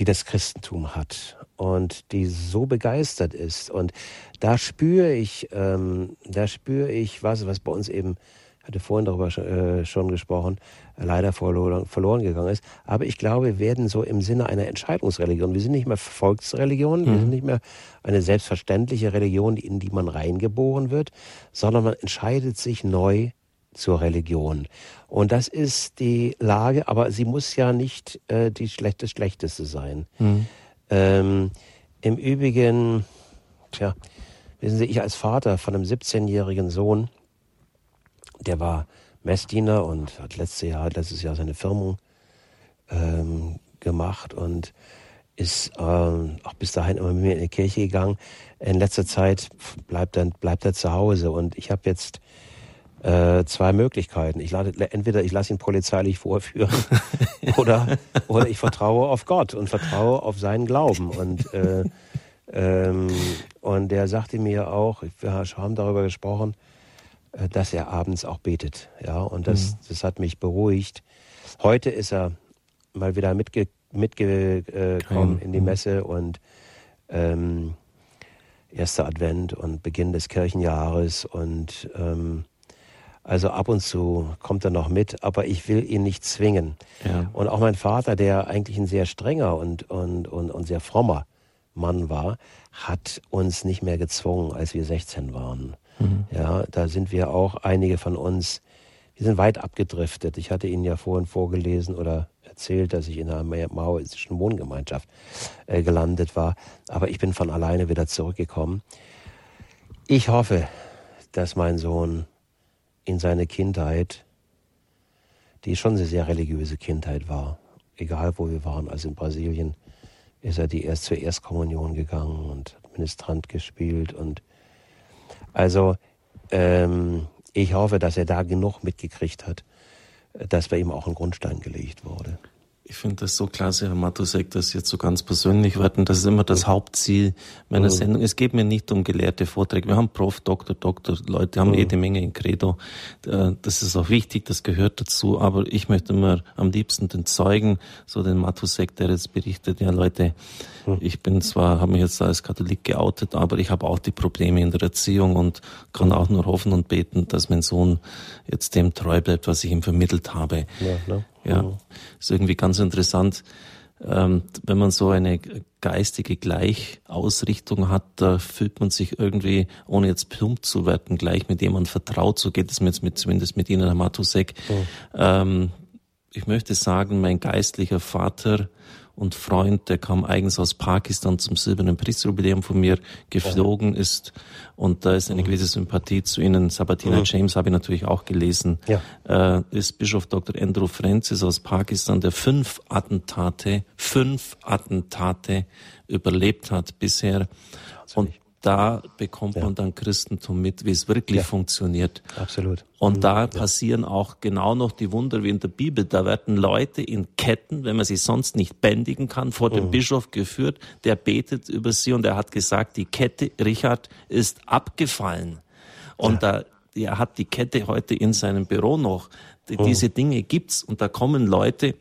[SPEAKER 2] die das Christentum hat und die so begeistert ist. Und da spüre ich, ähm, da spüre ich was, was bei uns eben hatte vorhin darüber äh, schon gesprochen, leider verloren, verloren gegangen ist. Aber ich glaube, wir werden so im Sinne einer Entscheidungsreligion. Wir sind nicht mehr Volksreligion, mhm. wir sind nicht mehr eine selbstverständliche Religion, in die man reingeboren wird, sondern man entscheidet sich neu zur Religion. Und das ist die Lage, aber sie muss ja nicht äh, die schlecht, das Schlechteste sein. Mhm. Ähm, Im Übrigen, tja, wissen Sie, ich als Vater von einem 17-jährigen Sohn, der war Messdiener und hat letztes Jahr, letztes Jahr seine Firmung ähm, gemacht und ist ähm, auch bis dahin immer mit mir in die Kirche gegangen. In letzter Zeit bleibt er, bleibt er zu Hause und ich habe jetzt äh, zwei Möglichkeiten. Ich lade, entweder ich lasse ihn polizeilich vorführen [laughs] oder, oder ich vertraue auf Gott und vertraue auf seinen Glauben. Und, äh, ähm, und der sagte mir auch, wir haben darüber gesprochen, äh, dass er abends auch betet. Ja, und das, mhm. das hat mich beruhigt. Heute ist er mal wieder mitge mitgekommen in die mhm. Messe und ähm, erster Advent und Beginn des Kirchenjahres und ähm, also ab und zu kommt er noch mit, aber ich will ihn nicht zwingen. Ja. Und auch mein Vater, der eigentlich ein sehr strenger und, und, und, und sehr frommer Mann war, hat uns nicht mehr gezwungen, als wir 16 waren. Mhm. Ja, da sind wir auch einige von uns, wir sind weit abgedriftet. Ich hatte Ihnen ja vorhin vorgelesen oder erzählt, dass ich in einer maoistischen Wohngemeinschaft äh, gelandet war. Aber ich bin von alleine wieder zurückgekommen. Ich hoffe, dass mein Sohn in seine Kindheit, die schon eine sehr religiöse Kindheit war, egal wo wir waren, also in Brasilien, ist er die erst zur Erstkommunion gegangen und Ministrant gespielt und also ähm, ich hoffe, dass er da genug mitgekriegt hat, dass bei ihm auch ein Grundstein gelegt wurde.
[SPEAKER 1] Ich finde das so klasse, Herr Matusek, dass Sie jetzt so ganz persönlich werden. Das ist immer das Hauptziel meiner mhm. Sendung. Es geht mir nicht um gelehrte Vorträge. Wir haben Prof, Doktor, Doktor, Leute haben mhm. jede Menge in Credo. Äh, das ist auch wichtig, das gehört dazu. Aber ich möchte immer am liebsten den Zeugen, so den Matusek, der jetzt berichtet, ja Leute, mhm. ich bin zwar, habe mich jetzt als Katholik geoutet, aber ich habe auch die Probleme in der Erziehung und kann auch nur hoffen und beten, dass mein Sohn jetzt dem treu bleibt, was ich ihm vermittelt habe. Ja, ne? Ja, mhm. ist irgendwie ganz interessant. Ähm, wenn man so eine geistige Gleichausrichtung hat, da fühlt man sich irgendwie, ohne jetzt plump zu werden, gleich mit jemandem vertraut. So geht es mir jetzt mit, zumindest mit Ihnen, Herr Matusek. Mhm. Ähm, ich möchte sagen, mein geistlicher Vater und Freund, der kam eigens aus Pakistan zum silbernen Preisjubiläum von mir geflogen ist. Und da ist eine gewisse Sympathie zu Ihnen. Sabatina mhm. James habe ich natürlich auch gelesen. Ja. Äh, ist Bischof Dr. Andrew Francis aus Pakistan, der fünf Attentate, fünf Attentate überlebt hat bisher. Und da bekommt ja. man dann Christentum mit, wie es wirklich ja. funktioniert.
[SPEAKER 2] Absolut.
[SPEAKER 1] Und mhm. da passieren auch genau noch die Wunder wie in der Bibel. Da werden Leute in Ketten, wenn man sie sonst nicht bändigen kann, vor mhm. Bischof geführt, der betet über sie und er hat gesagt, die Kette, Richard, ist abgefallen. Und da, er hat die Kette heute in seinem Büro noch. Mhm. Diese Dinge gibt's und da kommen Leute,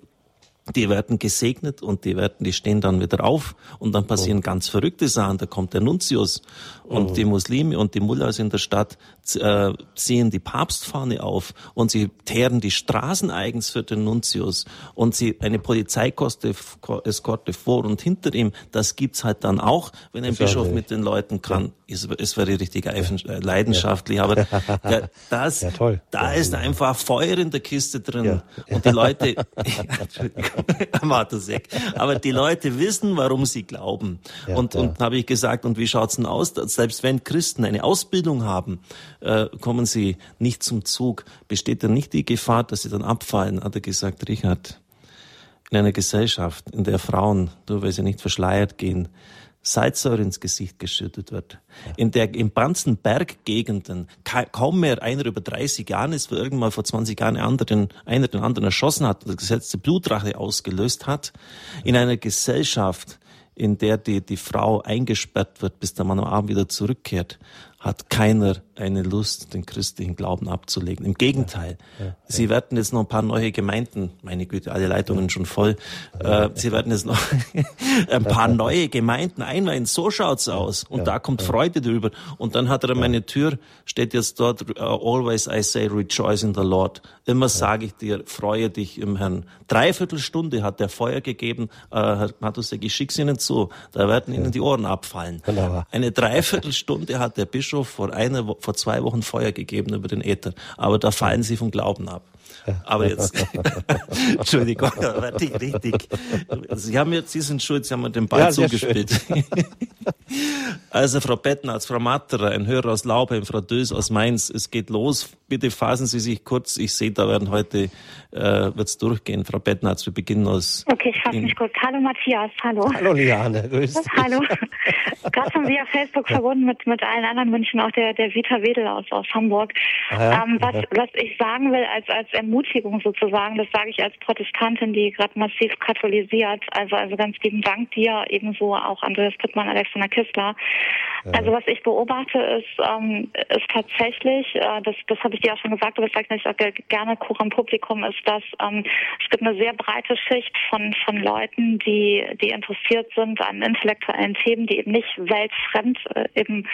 [SPEAKER 1] die werden gesegnet und die werden, die stehen dann wieder auf und dann passieren oh. ganz verrückte Sachen. Da kommt der Nuntius und oh. die Muslime und die Mullahs in der Stadt äh, ziehen die Papstfahne auf und sie teeren die Straßen eigens für den Nuntius und sie eine Polizeieskorte vor und hinter ihm. Das gibt's halt dann auch, wenn ein Bischof mit den Leuten kann. es, es wäre richtig äh, leidenschaftlich, aber das, ja, toll. da ist einfach Feuer in der Kiste drin. Ja. Und die Leute, [laughs] [laughs] aber die Leute wissen, warum sie glauben. Ja, und, und habe ich gesagt, und wie schaut's denn aus? Selbst wenn Christen eine Ausbildung haben, äh, kommen sie nicht zum Zug. Besteht dann nicht die Gefahr, dass sie dann abfallen? Hat er gesagt, Richard. In einer Gesellschaft, in der Frauen, nur weil sie nicht verschleiert gehen, Salzsäure ins Gesicht geschüttet wird. In der, in ganzen Berggegenden kaum mehr einer über 30 Jahren ist, wo irgendwann vor 20 Jahren anderen, einer den anderen erschossen hat und das Gesetz der Blutrache ausgelöst hat. In einer Gesellschaft, in der die, die Frau eingesperrt wird, bis der Mann am Abend wieder zurückkehrt, hat keiner eine Lust, den christlichen Glauben abzulegen. Im Gegenteil. Ja, ja, Sie werden jetzt noch ein paar neue Gemeinden, meine Güte, alle Leitungen schon voll. Äh, Sie werden jetzt noch [laughs] ein paar neue Gemeinden einweihen. So schaut's aus. Und da kommt Freude drüber. Und dann hat er an meine Tür, steht jetzt dort, uh, always I say rejoice in the Lord. Immer sage ich dir, freue dich im Herrn. Dreiviertel Stunde hat der Feuer gegeben. Äh, Herr Matusek, ich schick's Ihnen zu. Da werden Ihnen die Ohren abfallen. Eine Dreiviertelstunde hat der Bischof Bischof vor einer, vor zwei Wochen Feuer gegeben über den Äther. Aber da fallen sie vom Glauben ab. Aber jetzt, [laughs] Entschuldigung, [laughs] richtig, richtig. Sie haben jetzt, Sie sind schuld, Sie haben mir den Ball ja, zugespielt. [laughs] also Frau Bettnarz, Frau Matterer, ein Hörer aus Laubheim, Frau Dös aus Mainz, es geht los. Bitte fassen Sie sich kurz. Ich sehe, da werden heute, äh, wird's durchgehen. Frau Bettnarz, wir beginnen aus.
[SPEAKER 3] Okay, ich fasse mich kurz. Hallo Matthias, hallo.
[SPEAKER 2] Hallo Liane, grüß dich.
[SPEAKER 3] Hallo. Gerade haben wir ja Facebook verbunden mit, mit allen anderen München, auch der, der Vita Wedel aus, aus Hamburg. Ja, ähm, was, was ich sagen will als, als Ermutigung sozusagen, das sage ich als Protestantin, die gerade massiv katholisiert. Also, also ganz lieben Dank dir, ebenso auch Andreas Pittmann, Alexander Kistler. Ja. Also was ich beobachte ist, ähm, ist tatsächlich, äh, das, das habe ich dir auch schon gesagt, aber das sage ich auch gerne Kuch am Publikum, ist, dass ähm, es gibt eine sehr breite Schicht von, von Leuten, die, die interessiert sind an intellektuellen Themen, die eben nicht weltfremd äh, im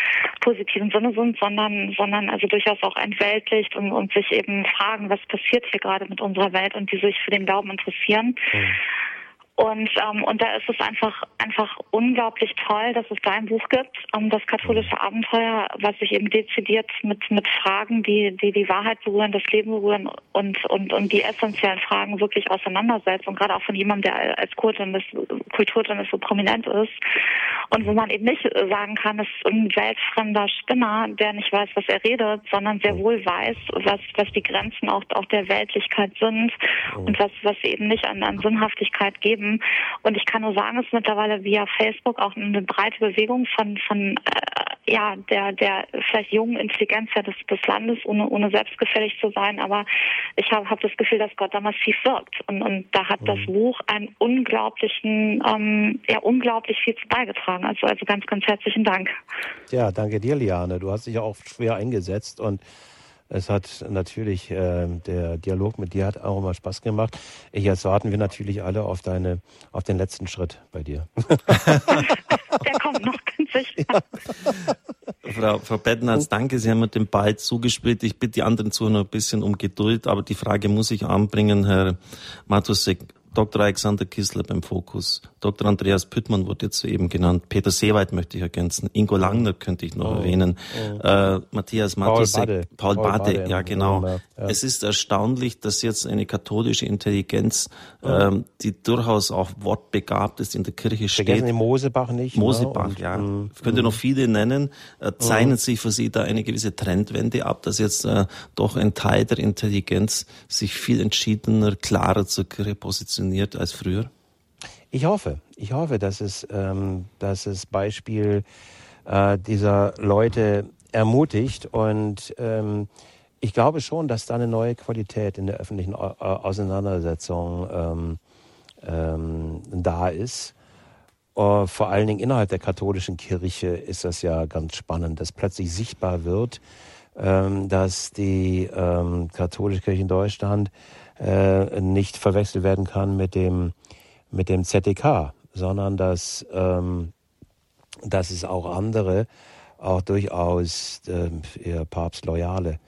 [SPEAKER 3] positiven Sinne sind, sondern, sondern also durchaus auch entweltlicht und, und sich eben fragen, was passiert hier gerade mit unserer Welt und die sich für den Glauben interessieren. Mhm. Und, ähm, und da ist es einfach, einfach unglaublich toll, dass es da ein Buch gibt, ähm, das katholische Abenteuer, was sich eben dezidiert mit, mit Fragen, die, die die Wahrheit berühren, das Leben berühren und, und, und die essentiellen Fragen wirklich auseinandersetzt. Und gerade auch von jemandem, der als Kulturjournalist, Kulturjournalist so prominent ist. Und wo man eben nicht sagen kann, es ist ein weltfremder Spinner, der nicht weiß, was er redet, sondern sehr wohl weiß, was, was die Grenzen auch, auch der Weltlichkeit sind und was, was eben nicht an, an Sinnhaftigkeit geben geben. Und ich kann nur sagen, es ist mittlerweile via Facebook auch eine breite Bewegung von, von äh, ja, der, der vielleicht jungen Intelligenz des, des Landes, ohne, ohne selbstgefällig zu sein. Aber ich habe hab das Gefühl, dass Gott da massiv wirkt. Und, und da hat mhm. das Buch einen unglaublichen, ähm, ja, unglaublich viel zu beigetragen. Also, also ganz, ganz herzlichen Dank.
[SPEAKER 2] Ja, danke dir, Liane. Du hast dich ja auch schwer eingesetzt und es hat natürlich, äh, der Dialog mit dir hat auch immer Spaß gemacht. Jetzt warten wir natürlich alle auf deine, auf den letzten Schritt bei dir. [laughs]
[SPEAKER 3] der kommt noch ganz sicher. Ja.
[SPEAKER 1] Frau, Frau Bettenhardt, danke. Sie haben mir den Ball zugespielt. Ich bitte die anderen zu noch ein bisschen um Geduld, aber die Frage muss ich anbringen, Herr Matusek. Dr. Alexander Kissler beim Fokus, Dr. Andreas Püttmann wurde jetzt soeben genannt, Peter Seewald möchte ich ergänzen, Ingo Langner könnte ich noch oh, erwähnen, oh. Äh, Matthias Matusek, Paul, Paul Bade, Bade, ja genau. Ja. Es ist erstaunlich, dass jetzt eine katholische Intelligenz, ja. ähm, die durchaus auch wortbegabt ist, in der Kirche steht.
[SPEAKER 2] Vergessen Mosebach nicht.
[SPEAKER 1] Ne? Mosebach, ne? ja. Mm, ich könnte mm. noch viele nennen. Äh, zeichnet mm. sich für Sie da eine gewisse Trendwende ab, dass jetzt äh, doch ein Teil der Intelligenz sich viel entschiedener, klarer zur Kirche positioniert funktioniert als früher?
[SPEAKER 2] Ich hoffe. Ich hoffe, dass es, ähm, dass das Beispiel äh, dieser Leute ermutigt und ähm, ich glaube schon, dass da eine neue Qualität in der öffentlichen Auseinandersetzung ähm, ähm, da ist. Uh, vor allen Dingen innerhalb der katholischen Kirche ist das ja ganz spannend, dass plötzlich sichtbar wird, ähm, dass die ähm, katholische Kirche in Deutschland äh, nicht verwechselt werden kann mit dem, mit dem ZDK, sondern dass, ähm, dass es auch andere, auch durchaus äh, eher papstloyale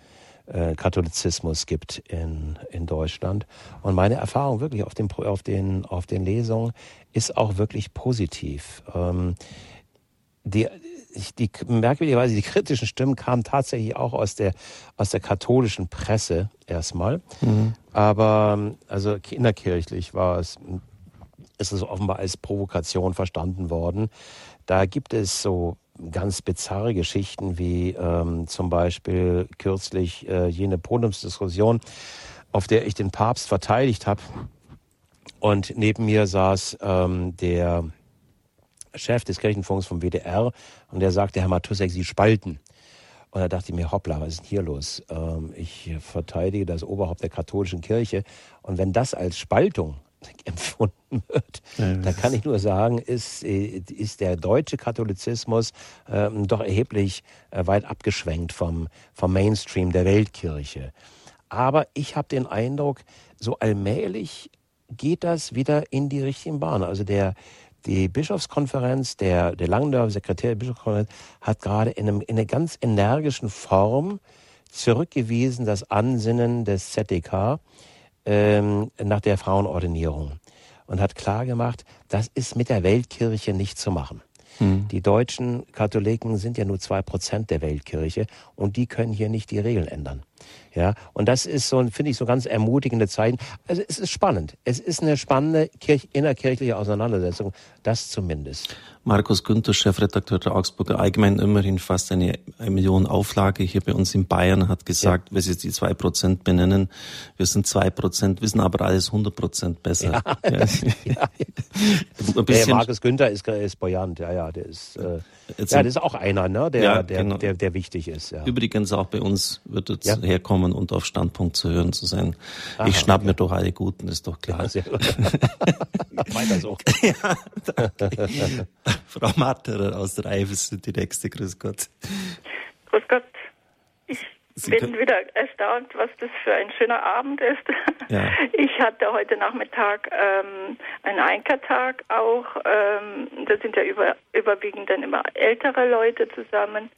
[SPEAKER 2] äh, Katholizismus gibt in, in Deutschland. Und meine Erfahrung wirklich auf den, auf den, auf den Lesungen ist auch wirklich positiv. Ähm, die, die merkwürdigerweise die kritischen Stimmen kamen tatsächlich auch aus der aus der katholischen Presse erstmal, mhm. aber also innerkirchlich war es ist es offenbar als Provokation verstanden worden. Da gibt es so ganz bizarre Geschichten wie ähm, zum Beispiel kürzlich äh, jene Podiumsdiskussion, auf der ich den Papst verteidigt habe. Und neben mir saß ähm, der Chef des Kirchenfunks vom WDR und der sagte, Herr Matusek, Sie spalten. Und da dachte ich mir, hoppla, was ist denn hier los? Ähm, ich verteidige das Oberhaupt der katholischen Kirche. Und wenn das als Spaltung [laughs] empfunden wird, ja, dann kann ich nur sagen, ist, ist der deutsche Katholizismus ähm, doch erheblich äh, weit abgeschwenkt vom, vom Mainstream der Weltkirche. Aber ich habe den Eindruck, so allmählich geht das wieder in die richtigen Bahnen. Also der, die Bischofskonferenz, der, der Langendorf, Sekretär der Bischofskonferenz, hat gerade in, einem, in einer ganz energischen Form zurückgewiesen das Ansinnen des ZDK ähm, nach der Frauenordinierung und hat klargemacht, das ist mit der Weltkirche nicht zu machen. Hm. Die deutschen Katholiken sind ja nur zwei Prozent der Weltkirche und die können hier nicht die Regeln ändern. Ja, und das ist so, finde ich, so ganz ermutigende Zeichen. Also es ist spannend. Es ist eine spannende Kirch innerkirchliche Auseinandersetzung. Das zumindest.
[SPEAKER 1] Markus Günther, Chefredakteur der Augsburger Allgemein, immerhin fast eine, Million Auflage hier bei uns in Bayern, hat gesagt, ja. wenn Sie die zwei Prozent benennen, wir sind zwei Prozent, wissen aber alles 100 Prozent besser. Ja. Ja. [laughs]
[SPEAKER 2] ja. ja. Markus Günther ist, ist Boyant, ja, ja, der ist, äh, ja, das ist auch einer, ne, der, der, genau. der, der, wichtig ist. Ja.
[SPEAKER 1] Übrigens auch bei uns wird es herkommen und auf Standpunkt zu hören zu sein. Aha, ich schnapp okay. mir doch alle Guten, ist doch klar. Ja, [laughs] Weiter so. ja, [laughs] Frau Matterer aus der Eifel sind die nächste. Grüß Gott.
[SPEAKER 4] Grüß Gott. Ich Sie bin wieder erstaunt, was das für ein schöner Abend ist. Ja. [laughs] Ich hatte heute Nachmittag ähm, einen Einkertag auch. Ähm, da sind ja über, überwiegend dann immer ältere Leute zusammen.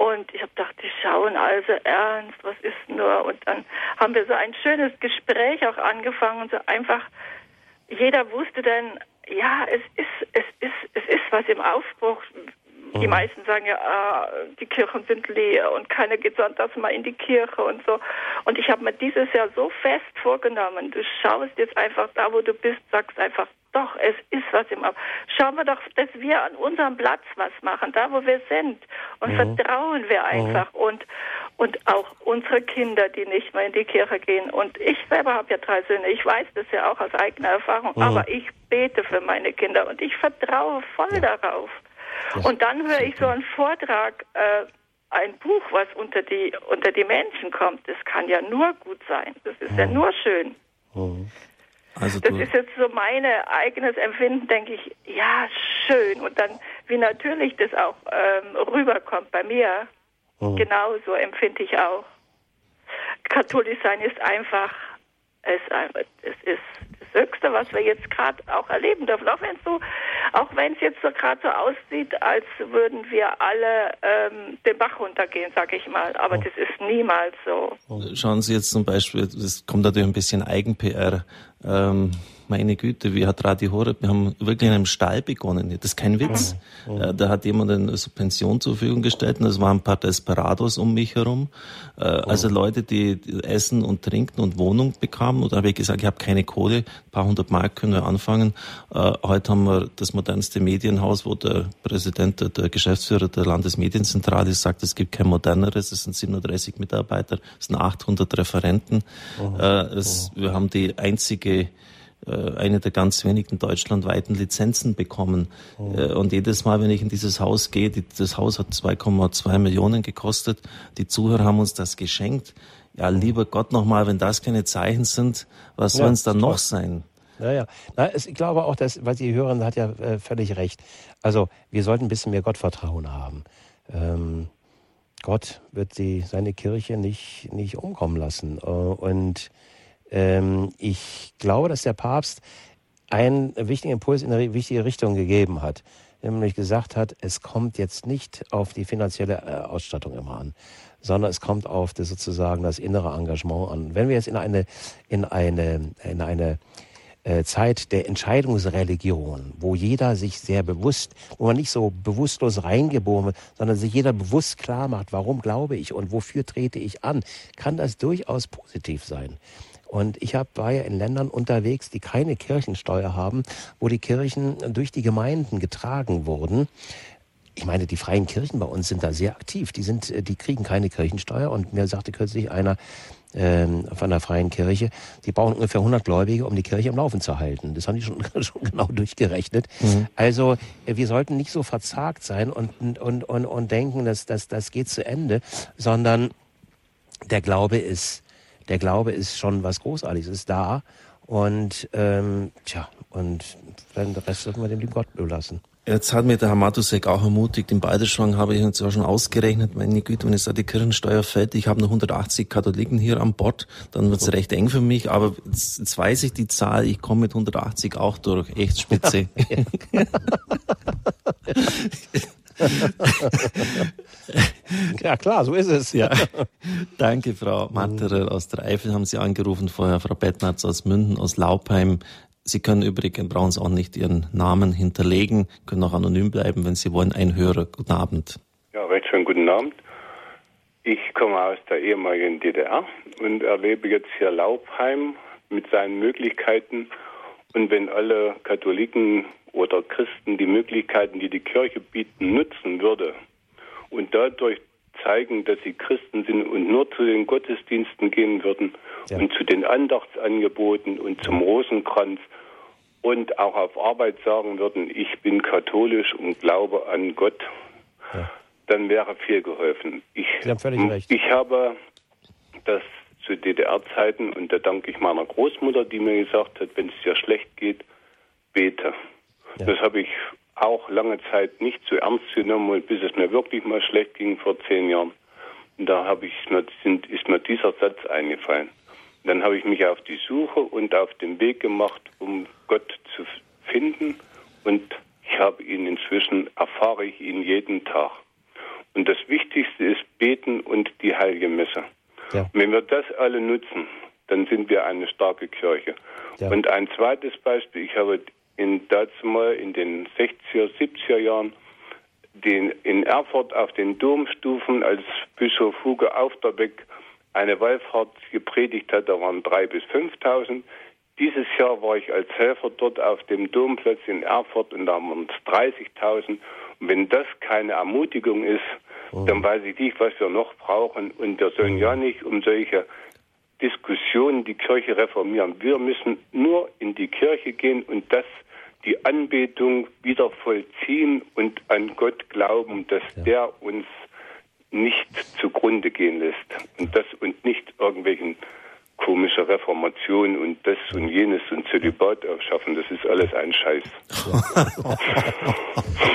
[SPEAKER 4] Und ich habe gedacht, die schauen also ernst, was ist nur? Und dann haben wir so ein schönes Gespräch auch angefangen und so einfach, jeder wusste dann, ja, es ist, es ist, es ist was im Aufbruch. Die mhm. meisten sagen ja, ah, die Kirchen sind leer und keiner geht sonntags mal in die Kirche und so. Und ich habe mir dieses Jahr so fest vorgenommen, du schaust jetzt einfach da, wo du bist, sagst einfach, doch, es ist was im Auf. Schauen wir doch, dass wir an unserem Platz was machen, da wo wir sind. Und mhm. vertrauen wir einfach. Mhm. Und, und auch unsere Kinder, die nicht mehr in die Kirche gehen. Und ich selber habe ja drei Söhne. Ich weiß das ja auch aus eigener Erfahrung. Mhm. Aber ich bete für meine Kinder und ich vertraue voll ja. darauf. Das und dann höre ich so einen Vortrag, äh, ein Buch, was unter die, unter die Menschen kommt. Das kann ja nur gut sein. Das ist ja mhm. nur schön. Also das ist jetzt so mein eigenes Empfinden, denke ich, ja, schön. Und dann, wie natürlich das auch ähm, rüberkommt bei mir, mhm. genauso empfinde ich auch. Katholisch sein ist einfach, es, es ist das Höchste, was wir jetzt gerade auch erleben dürfen. Auch wenn es so, auch wenn es jetzt so gerade so aussieht, als würden wir alle ähm, den Bach runtergehen, sage ich mal. Aber oh. das ist niemals so.
[SPEAKER 1] Schauen Sie jetzt zum Beispiel, das kommt natürlich ein bisschen Eigen-PR. Ähm, meine Güte, wie hat Radio Horeb, wir haben wirklich in einem Stall begonnen. Das ist kein Witz. Mhm. Da hat jemand eine Subvention zur Verfügung gestellt und es waren ein paar Desperados um mich herum. Äh, also mhm. Leute, die Essen und Trinken und Wohnung bekamen. Und da habe ich gesagt, ich habe keine Kohle, ein paar hundert Mark können wir anfangen. Äh, heute haben wir das modernste Medienhaus, wo der Präsident, der Geschäftsführer der Landesmedienzentrale sagt, es gibt kein moderneres, es sind 37 Mitarbeiter, es sind 800 Referenten. Mhm. Es, wir haben die einzige eine der ganz wenigen deutschlandweiten Lizenzen bekommen. Oh. Und jedes Mal, wenn ich in dieses Haus gehe, die, das Haus hat 2,2 Millionen gekostet, die Zuhörer haben uns das geschenkt. Ja, lieber Gott nochmal, wenn das keine Zeichen sind, was ja, sollen es dann noch sein?
[SPEAKER 2] Ja, ja. Na, ich glaube auch, dass, weil die Hörerin hat ja äh, völlig recht. Also, wir sollten ein bisschen mehr Gottvertrauen haben. Ähm, Gott wird die, seine Kirche nicht, nicht umkommen lassen. Und ähm, ich glaube, dass der Papst einen wichtigen Impuls in eine wichtige Richtung gegeben hat. Nämlich gesagt hat, es kommt jetzt nicht auf die finanzielle äh, Ausstattung immer an, sondern es kommt auf das sozusagen das innere Engagement an. Wenn wir jetzt in eine, in eine, in eine äh, Zeit der Entscheidungsreligion, wo jeder sich sehr bewusst, wo man nicht so bewusstlos reingeboren wird, sondern sich jeder bewusst klar macht, warum glaube ich und wofür trete ich an, kann das durchaus positiv sein. Und ich hab, war ja in Ländern unterwegs, die keine Kirchensteuer haben, wo die Kirchen durch die Gemeinden getragen wurden. Ich meine, die freien Kirchen bei uns sind da sehr aktiv. Die sind, die kriegen keine Kirchensteuer. Und mir sagte kürzlich einer, ähm, von der Freien Kirche. Die brauchen ungefähr 100 Gläubige, um die Kirche am Laufen zu halten. Das haben die schon, [laughs] schon genau durchgerechnet. Mhm. Also äh, wir sollten nicht so verzagt sein und, und, und, und denken, dass das, das geht zu Ende, sondern der Glaube ist, der Glaube ist schon was Großartiges, ist da. Und ähm, tja, und dann den Rest sollten wir dem lieben Gott überlassen.
[SPEAKER 1] Jetzt hat mir der Herr Matusek auch ermutigt, im Balderschwang habe ich uns ja schon ausgerechnet, meine Güte, wenn jetzt da die Kirchensteuer fällt, ich habe nur 180 Katholiken hier an Bord, dann wird es recht eng für mich, aber jetzt, jetzt, weiß ich die Zahl, ich komme mit 180 auch durch, echt spitze. [laughs] [laughs] [laughs] [laughs]
[SPEAKER 2] ja klar, so ist es.
[SPEAKER 1] Ja. Danke, Frau Matterer aus der Eifel haben Sie angerufen, vorher Frau Bettnatz aus München, aus Laupheim. Sie können übrigens, brauchen Sie auch nicht Ihren Namen hinterlegen, können auch anonym bleiben, wenn Sie wollen. Ein Hörer, guten Abend.
[SPEAKER 5] Ja, recht schönen guten Abend. Ich komme aus der ehemaligen DDR und erlebe jetzt hier Laubheim mit seinen Möglichkeiten. Und wenn alle Katholiken oder Christen die Möglichkeiten, die die Kirche bieten, nutzen würde und dadurch zeigen, dass sie Christen sind und nur zu den Gottesdiensten gehen würden ja. und zu den Andachtsangeboten und zum Rosenkranz und auch auf Arbeit sagen würden, ich bin katholisch und glaube an Gott, ja. dann wäre viel geholfen. Ich,
[SPEAKER 2] Sie haben völlig recht.
[SPEAKER 5] Ich habe das zu DDR-Zeiten und da danke ich meiner Großmutter, die mir gesagt hat, wenn es dir schlecht geht, bete. Ja. Das habe ich auch lange Zeit nicht so ernst genommen, bis es mir wirklich mal schlecht ging vor zehn Jahren. Und da habe ich sind, ist mir dieser Satz eingefallen. Dann habe ich mich auf die Suche und auf den Weg gemacht, um Gott zu finden. Und ich habe ihn inzwischen, erfahre ich ihn jeden Tag. Und das Wichtigste ist Beten und die Heilige Messe. Ja. Wenn wir das alle nutzen, dann sind wir eine starke Kirche. Ja. Und ein zweites Beispiel, ich habe in dazu mal in den 60er, 70er Jahren den, in Erfurt auf den Domstufen, als Bischof Hugo Aufterbeck eine Wallfahrt gepredigt hat, da waren drei bis 5.000. Dieses Jahr war ich als Helfer dort auf dem Domplatz in Erfurt und da waren es 30.000. Und wenn das keine Ermutigung ist, oh. dann weiß ich nicht, was wir noch brauchen. Und wir sollen ja nicht um solche Diskussionen die Kirche reformieren. Wir müssen nur in die Kirche gehen und das die Anbetung wieder vollziehen und an Gott glauben, dass ja. der uns nicht zugrunde gehen lässt und das und nicht irgendwelchen komische Reformation und das und jenes und Zölibat aufschaffen, das ist alles ein Scheiß. [laughs]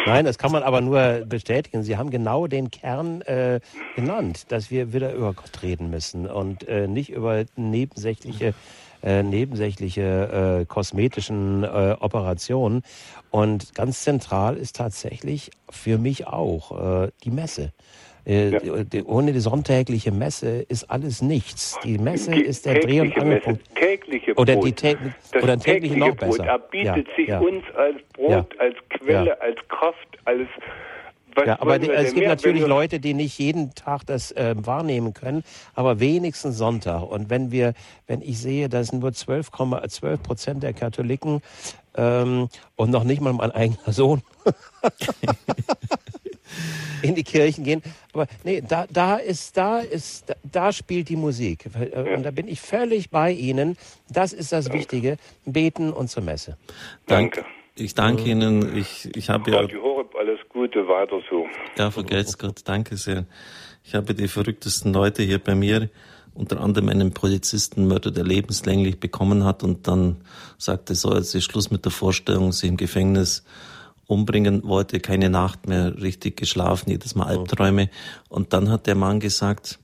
[SPEAKER 2] Nein, das kann man aber nur bestätigen. Sie haben genau den Kern äh, genannt, dass wir wieder über Gott reden müssen und äh, nicht über nebensächliche äh, nebensächliche äh, kosmetischen äh, Operationen. Und ganz zentral ist tatsächlich für mich auch äh, die Messe. Äh, ja. Ohne die sonntägliche Messe ist alles nichts. Die Messe die ist der Dreh- und Angelpunkt.
[SPEAKER 5] Tägliche
[SPEAKER 2] Brot. Oder, die tä oder tägliche noch
[SPEAKER 5] Brot.
[SPEAKER 2] besser.
[SPEAKER 5] Er bietet ja, sich ja. uns als Brot, als Quelle, als Kraft, als
[SPEAKER 2] was ja, aber die, es gibt natürlich Leute, die nicht jeden Tag das äh, wahrnehmen können, aber wenigstens Sonntag. Und wenn wir, wenn ich sehe, dass nur 12,12 Prozent der Katholiken ähm, und noch nicht mal mein eigener Sohn [laughs] in die Kirchen gehen. Aber nee, da, da ist, da ist, da, da spielt die Musik. Und da bin ich völlig bei Ihnen. Das ist das Danke. Wichtige. Beten und zur Messe.
[SPEAKER 5] Danke.
[SPEAKER 1] Ich danke. Ihnen. Ich, ich habe ja.
[SPEAKER 5] Radio Horeb, alles Gute, weiter so.
[SPEAKER 1] Ja, vergesst Gott, danke sehr. Ich habe die verrücktesten Leute hier bei mir, unter anderem einen Polizistenmörder, der lebenslänglich bekommen hat und dann sagte, so, jetzt ist Schluss mit der Vorstellung, sich im Gefängnis umbringen wollte, keine Nacht mehr richtig geschlafen, jedes Mal Albträume. Und dann hat der Mann gesagt,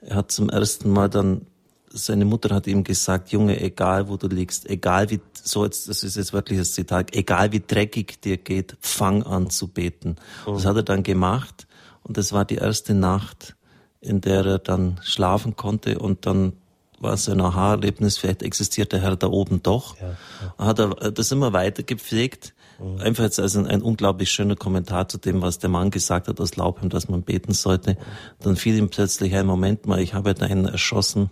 [SPEAKER 1] er hat zum ersten Mal dann seine Mutter hat ihm gesagt, Junge, egal wo du liegst, egal wie, so jetzt, das ist jetzt wirklich das Zitat, egal wie dreckig dir geht, fang an zu beten. Oh. Das hat er dann gemacht und das war die erste Nacht, in der er dann schlafen konnte und dann war sein Aha-Erlebnis, vielleicht existiert der Herr da oben doch. Ja, ja. Hat er das immer weiter gepflegt. Mhm. Einfach jetzt als ein, ein, unglaublich schöner Kommentar zu dem, was der Mann gesagt hat aus Laubheim, dass man beten sollte. Dann fiel ihm plötzlich ein Moment mal, ich habe da einen erschossen.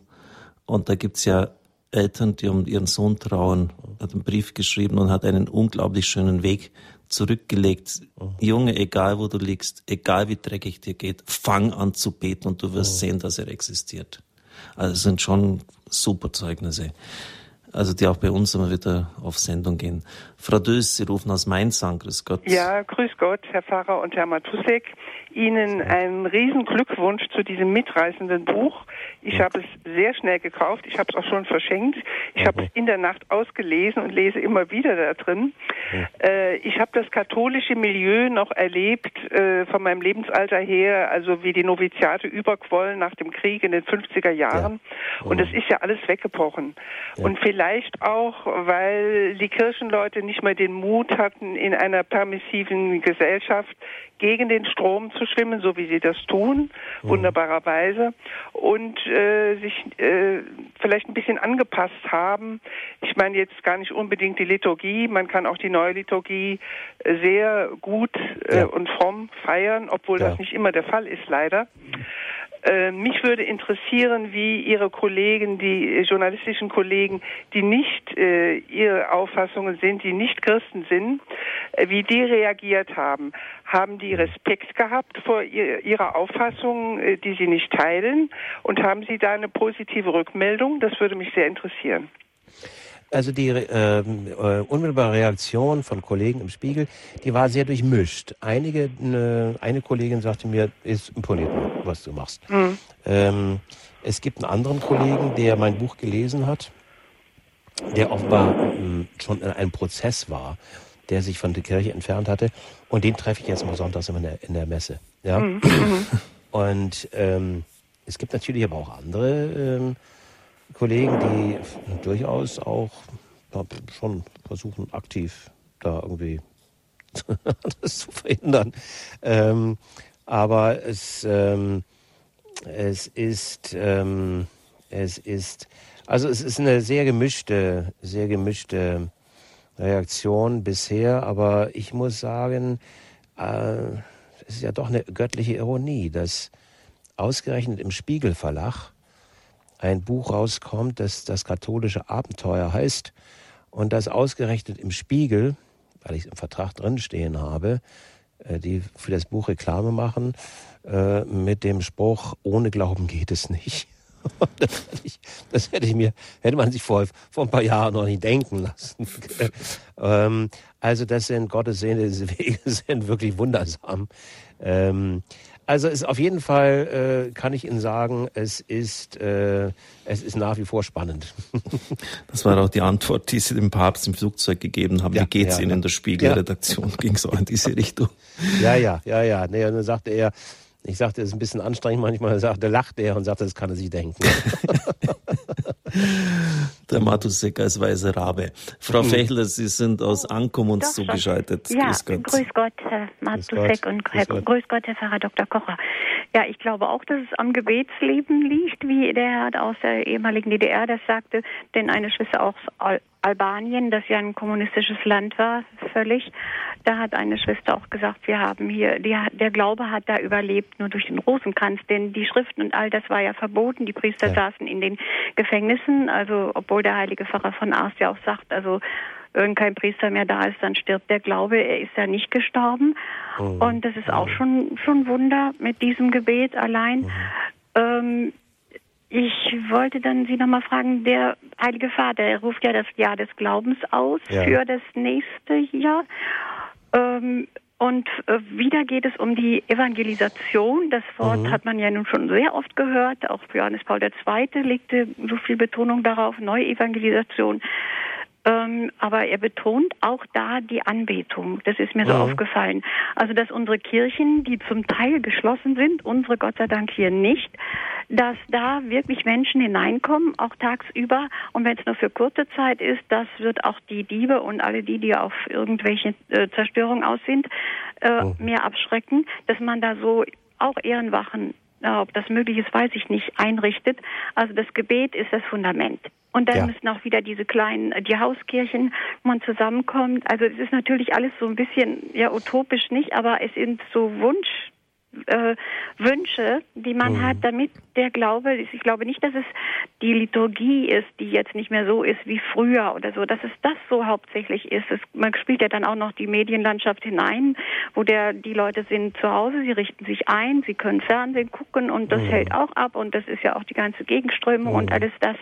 [SPEAKER 1] Und da gibt's ja Eltern, die um ihren Sohn trauen, hat einen Brief geschrieben und hat einen unglaublich schönen Weg zurückgelegt. Mhm. Junge, egal wo du liegst, egal wie dreckig dir geht, fang an zu beten und du wirst mhm. sehen, dass er existiert. Also sind schon super Zeugnisse. Also die auch bei uns immer wieder auf Sendung gehen. Frau Dös, Sie rufen aus Mainz an. Grüß Gott.
[SPEAKER 6] Ja, grüß Gott, Herr Pfarrer und Herr Matusek. Ihnen einen riesen Glückwunsch zu diesem mitreißenden Buch. Ich habe es sehr schnell gekauft. Ich habe es auch schon verschenkt. Ich habe es in der Nacht ausgelesen und lese immer wieder da drin. Äh, ich habe das katholische Milieu noch erlebt äh, von meinem Lebensalter her, also wie die Noviziate überquollen nach dem Krieg in den 50er Jahren. Und es ist ja alles weggebrochen. Und vielleicht auch, weil die Kirchenleute nicht mehr den Mut hatten, in einer permissiven Gesellschaft gegen den Strom zu schwimmen, so wie sie das tun, mhm. wunderbarerweise, und äh, sich äh, vielleicht ein bisschen angepasst haben. Ich meine jetzt gar nicht unbedingt die Liturgie, man kann auch die neue Liturgie sehr gut äh, ja. und fromm feiern, obwohl ja. das nicht immer der Fall ist, leider. Äh, mich würde interessieren, wie Ihre Kollegen, die journalistischen Kollegen, die nicht äh, Ihre Auffassungen sind, die nicht Christen sind, äh, wie die reagiert haben. Haben die Respekt gehabt vor ihr, Ihrer Auffassung, äh, die Sie nicht teilen? Und haben Sie da eine positive Rückmeldung? Das würde mich sehr interessieren.
[SPEAKER 2] Also die ähm, äh, unmittelbare Reaktion von Kollegen im Spiegel, die war sehr durchmischt. Einige, ne, eine Kollegin sagte mir, ist imponiert, was du machst. Mhm. Ähm, es gibt einen anderen Kollegen, der mein Buch gelesen hat, der offenbar ähm, schon in einem Prozess war, der sich von der Kirche entfernt hatte. Und den treffe ich jetzt mal sonntags in der, in der Messe. Ja? Mhm. Und ähm, es gibt natürlich aber auch andere ähm, Kollegen, die durchaus auch schon versuchen, aktiv da irgendwie [laughs] das zu verhindern. Ähm, aber es, ähm, es ist, ähm, es ist, also es ist eine sehr gemischte, sehr gemischte Reaktion bisher, aber ich muss sagen, äh, es ist ja doch eine göttliche Ironie, dass ausgerechnet im Spiegelverlag ein Buch rauskommt, das das katholische Abenteuer heißt und das ausgerechnet im Spiegel, weil ich es im Vertrag drinstehen habe, äh, die für das Buch Reklame machen, äh, mit dem Spruch, ohne Glauben geht es nicht. Das hätte, ich, das hätte ich mir, hätte man sich vor, vor ein paar Jahren noch nicht denken lassen. ähm, also das sind Gottes Sehne, diese Wege [laughs] sind wirklich wundersam. Ähm, also ist auf jeden Fall äh, kann ich Ihnen sagen, es ist äh, es ist nach wie vor spannend. [laughs]
[SPEAKER 1] das war auch die Antwort, die Sie dem Papst im Flugzeug gegeben haben. Ja, Wie geht's ja, Ihnen in der Spiegelredaktion? Ja. [laughs] Ging so in diese Richtung?
[SPEAKER 2] Ja, ja, ja, ja. Nee, und dann sagte er, ich sagte, es ist ein bisschen anstrengend manchmal. Er [laughs] sagte, lachte er und sagte, das kann er sich denken. [laughs]
[SPEAKER 1] Der Matusek als weißer Rabe. Frau hm. Fechler, Sie sind aus Ankum uns Doch, zugeschaltet.
[SPEAKER 7] Ja, grüß Gott, grüß Gott Herr Matusek und grüß Gott. grüß Gott, Herr Pfarrer Dr. Kocher. Ja, ich glaube auch, dass es am Gebetsleben liegt, wie der Herr aus der ehemaligen DDR das sagte, denn eine Schwester aus Albanien, das ja ein kommunistisches Land war, völlig, da hat eine Schwester auch gesagt, wir haben hier, die, der Glaube hat da überlebt, nur durch den Rosenkranz, denn die Schriften und all das war ja verboten. Die Priester ja. saßen in den Gefängnissen, also obwohl der heilige Pfarrer von Ars ja auch sagt, also wenn kein Priester mehr da ist, dann stirbt der Glaube. Er ist ja nicht gestorben. Mhm. Und das ist auch schon, schon Wunder mit diesem Gebet allein. Mhm. Ähm, ich wollte dann Sie nochmal fragen, der Heilige Vater, er ruft ja das Jahr des Glaubens aus ja. für das nächste Jahr. Ähm, und äh, wieder geht es um die Evangelisation. Das Wort mhm. hat man ja nun schon sehr oft gehört. Auch Johannes Paul II. legte so viel Betonung darauf, Neuevangelisation. Ähm, aber er betont auch da die Anbetung. Das ist mir so mhm. aufgefallen. Also, dass unsere Kirchen, die zum Teil geschlossen sind, unsere Gott sei Dank hier nicht, dass da wirklich Menschen hineinkommen, auch tagsüber. Und wenn es nur für kurze Zeit ist, das wird auch die Diebe und alle die, die auf irgendwelche äh, Zerstörung aus sind, äh, mhm. mehr abschrecken, dass man da so auch Ehrenwachen ob das möglich ist, weiß ich nicht, einrichtet. Also das Gebet ist das Fundament. Und dann ja. müssen auch wieder diese kleinen, die Hauskirchen, wo man zusammenkommt. Also es ist natürlich alles so ein bisschen, ja, utopisch nicht, aber es sind so Wunsch, äh, Wünsche, die man mhm. hat, damit der Glaube, ich glaube nicht, dass es die Liturgie ist, die jetzt nicht mehr so ist wie früher oder so, dass es das so hauptsächlich ist. Es, man spielt ja dann auch noch die Medienlandschaft hinein, wo der, die Leute sind zu Hause, sie richten sich ein, sie können Fernsehen gucken und das mhm. hält auch ab und das ist ja auch die ganze Gegenströmung mhm. und alles das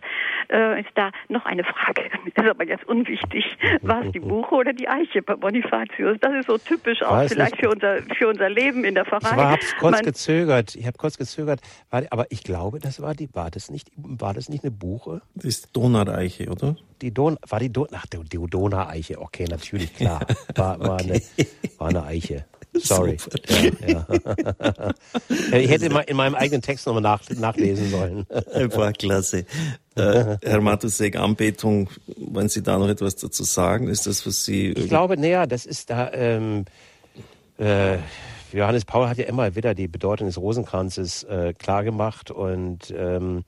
[SPEAKER 7] äh, ist da. Noch eine Frage, [laughs] das ist aber jetzt unwichtig. War es die Buche oder die Eiche bei Bonifatius? Das ist so typisch auch Weiß vielleicht für unser, für unser Leben in der Pfarrei
[SPEAKER 2] habe kurz gezögert. Ich habe kurz gezögert, aber ich glaube, das war die. War das nicht? War das nicht eine Buche?
[SPEAKER 1] Das ist Donaueiche, oder?
[SPEAKER 2] Die Don, war die Don, ach, die, die Donaueiche. Okay, natürlich klar. War, war, okay. eine, war eine Eiche. [laughs] Sorry. Ja, ja. [laughs] ich hätte mal in meinem eigenen Text nochmal nach, nachlesen sollen. [laughs]
[SPEAKER 1] War klasse. Äh, Herr Matusek, Anbetung, wollen Sie da noch etwas dazu sagen? Ist das, was Sie.
[SPEAKER 2] Ich glaube, naja, das ist da. Ähm, äh, Johannes Paul hat ja immer wieder die Bedeutung des Rosenkranzes äh, klargemacht und ähm,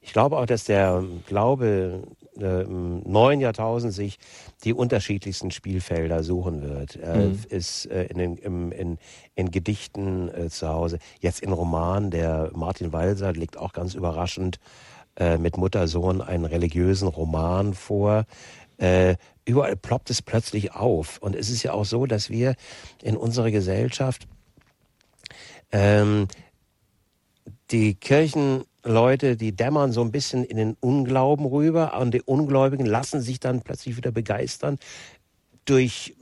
[SPEAKER 2] ich glaube auch, dass der Glaube äh, im neuen Jahrtausend sich die unterschiedlichsten Spielfelder suchen wird. Er mhm. ist äh, in, den, im, in, in Gedichten äh, zu Hause, jetzt in Romanen. Der Martin Walser legt auch ganz überraschend äh, mit Mutter-Sohn einen religiösen Roman vor. Äh, überall ploppt es plötzlich auf. Und es ist ja auch so, dass wir in unserer Gesellschaft ähm, die Kirchenleute, die dämmern so ein bisschen in den Unglauben rüber und die Ungläubigen lassen sich dann plötzlich wieder begeistern durch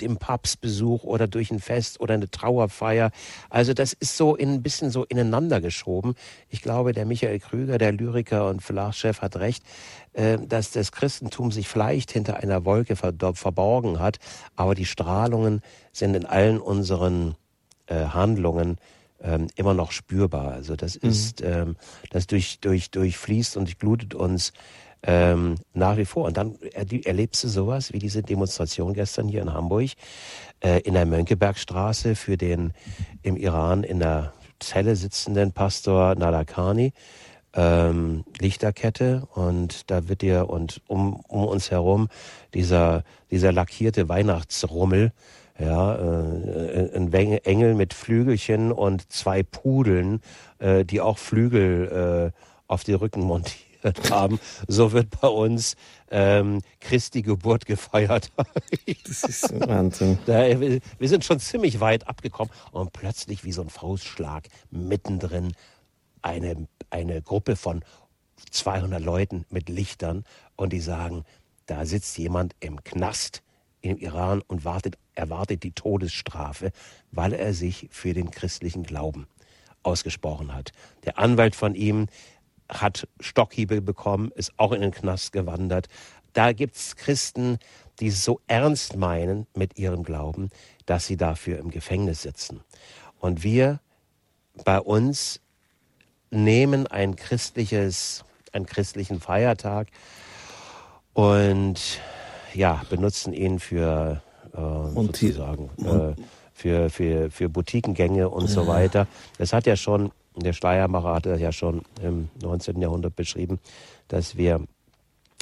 [SPEAKER 2] den Papstbesuch oder durch ein Fest oder eine Trauerfeier. Also das ist so in, ein bisschen so ineinander geschoben. Ich glaube, der Michael Krüger, der Lyriker und Verlagschef, hat recht, äh, dass das Christentum sich vielleicht hinter einer Wolke verborgen hat, aber die Strahlungen sind in allen unseren äh, Handlungen ähm, immer noch spürbar. Also das mhm. ist, ähm, das durch, durch, durchfließt und glutet uns ähm, nach wie vor. Und dann erlebst du sowas wie diese Demonstration gestern hier in Hamburg äh, in der Mönckebergstraße für den im Iran in der Zelle sitzenden Pastor Nadakani. Ähm, Lichterkette und da wird dir und um, um uns herum dieser, dieser lackierte Weihnachtsrummel ja, äh, ein Engel mit Flügelchen und zwei Pudeln, äh, die auch Flügel äh, auf die Rücken montiert [laughs] haben. So wird bei uns ähm, Christi Geburt gefeiert. [laughs] das ist Wahnsinn. Da, wir sind schon ziemlich weit abgekommen und plötzlich wie so ein Faustschlag mittendrin eine, eine Gruppe von 200 Leuten mit Lichtern und die sagen, da sitzt jemand im Knast im Iran und wartet, erwartet die Todesstrafe, weil er sich für den christlichen Glauben ausgesprochen hat. Der Anwalt von ihm hat Stockhiebe bekommen, ist auch in den Knast gewandert. Da gibt es Christen, die es so ernst meinen mit ihrem Glauben, dass sie dafür im Gefängnis sitzen. Und wir bei uns nehmen ein christliches, einen christlichen Feiertag und ja, benutzen ihn für äh, sozusagen äh, für, für, für Boutiquengänge und so weiter. Das hat ja schon, der Schleiermacher hat das ja schon im 19. Jahrhundert beschrieben, dass wir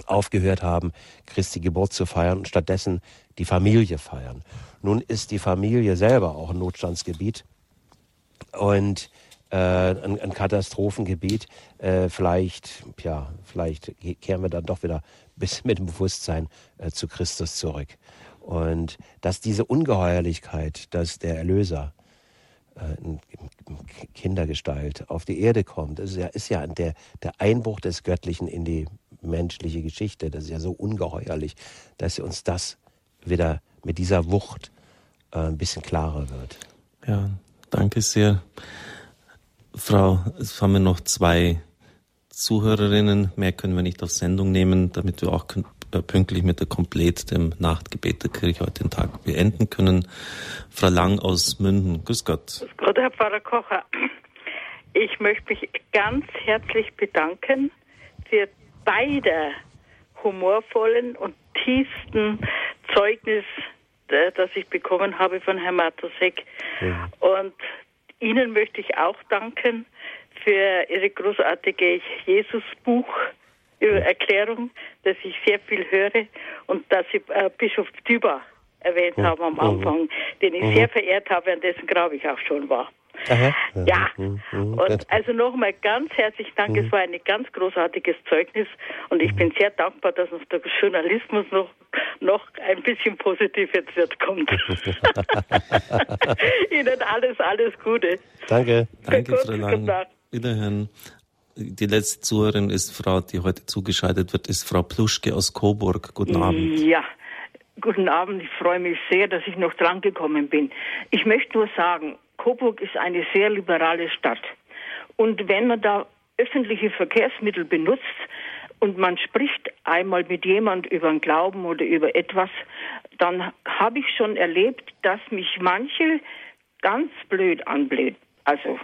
[SPEAKER 2] aufgehört haben, Christi Geburt zu feiern und stattdessen die Familie feiern. Nun ist die Familie selber auch ein Notstandsgebiet und äh, ein, ein Katastrophengebiet. Äh, vielleicht, ja, vielleicht kehren wir dann doch wieder bis mit dem Bewusstsein äh, zu Christus zurück. Und dass diese Ungeheuerlichkeit, dass der Erlöser äh, in Kindergestalt auf die Erde kommt, ist ja, ist ja der, der Einbruch des Göttlichen in die menschliche Geschichte. Das ist ja so ungeheuerlich, dass uns das wieder mit dieser Wucht äh, ein bisschen klarer wird.
[SPEAKER 1] Ja, danke sehr. Frau, es haben wir noch zwei Zuhörerinnen. Mehr können wir nicht auf Sendung nehmen, damit wir auch äh, pünktlich mit der Komplett dem Nachtgebet der Kirche heute den Tag beenden können. Frau Lang aus Münden. Grüß Gott.
[SPEAKER 8] Grüß Gott, Herr Pfarrer Kocher. Ich möchte mich ganz herzlich bedanken für beide humorvollen und tiefsten Zeugnis, äh, das ich bekommen habe von Herrn Matosek. Ja. Und
[SPEAKER 9] Ihnen möchte ich auch danken für Ihre großartige Jesus-Buch. Erklärung, dass ich sehr viel höre und dass Sie äh, Bischof Düber erwähnt mhm. haben am mhm. Anfang, den ich mhm. sehr verehrt habe, an dessen Grab ich auch schon war. Aha. Ja, mhm. mhm. und also nochmal ganz herzlich Dank. Es war ein ganz großartiges Zeugnis und ich bin sehr dankbar, dass uns der Journalismus noch, noch ein bisschen positiv jetzt wird kommt. [laughs] Ihnen alles, alles Gute.
[SPEAKER 2] Danke.
[SPEAKER 1] Danke, Frau Lang. Wiederhören. Die letzte Zuhörerin ist Frau, die heute zugeschaltet wird, ist Frau Pluschke aus Coburg. Guten Abend.
[SPEAKER 4] Ja, guten Abend. Ich freue mich sehr, dass ich noch drangekommen bin. Ich möchte nur sagen, Coburg ist eine sehr liberale Stadt. Und wenn man da öffentliche Verkehrsmittel benutzt und man spricht einmal mit jemand über einen Glauben oder über etwas, dann habe ich schon erlebt, dass mich manche ganz blöd anblöd. Also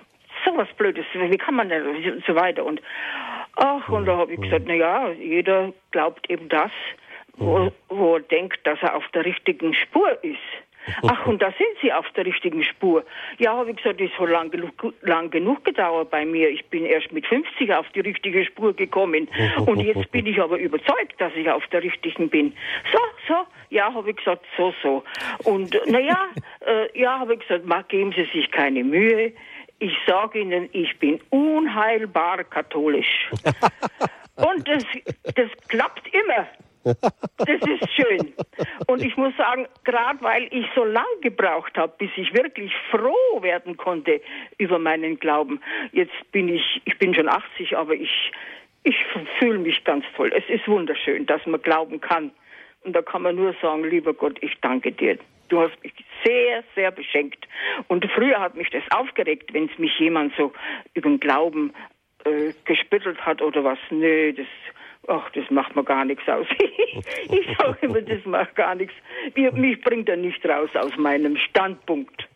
[SPEAKER 4] sowas Blödes, wie kann man denn und so weiter. Und ach, und da habe ich gesagt, na ja, jeder glaubt eben das, wo, wo er denkt, dass er auf der richtigen Spur ist. Ach, und da sind Sie auf der richtigen Spur. Ja, habe ich gesagt, das hat lang, lang genug gedauert bei mir. Ich bin erst mit 50 auf die richtige Spur gekommen. Und jetzt bin ich aber überzeugt, dass ich auf der richtigen bin. So, so, ja, habe ich gesagt, so, so. Und naja, [laughs] äh, ja, habe ich gesagt, ma, geben Sie sich keine Mühe. Ich sage Ihnen, ich bin unheilbar katholisch. [laughs] Und das, das klappt immer. Das ist schön. Und ich muss sagen, gerade weil ich so lang gebraucht habe, bis ich wirklich froh werden konnte über meinen Glauben. Jetzt bin ich, ich bin schon 80, aber ich, ich fühle mich ganz toll. Es ist wunderschön, dass man glauben kann. Und da kann man nur sagen, lieber Gott, ich danke dir. Du hast mich sehr, sehr beschenkt. Und früher hat mich das aufgeregt, wenn es mich jemand so über den Glauben äh, gespüttelt hat oder was. Nö, das Ach, das macht mir gar nichts aus. [laughs] ich sage immer, das macht gar nichts. Mich bringt er nicht raus aus meinem Standpunkt.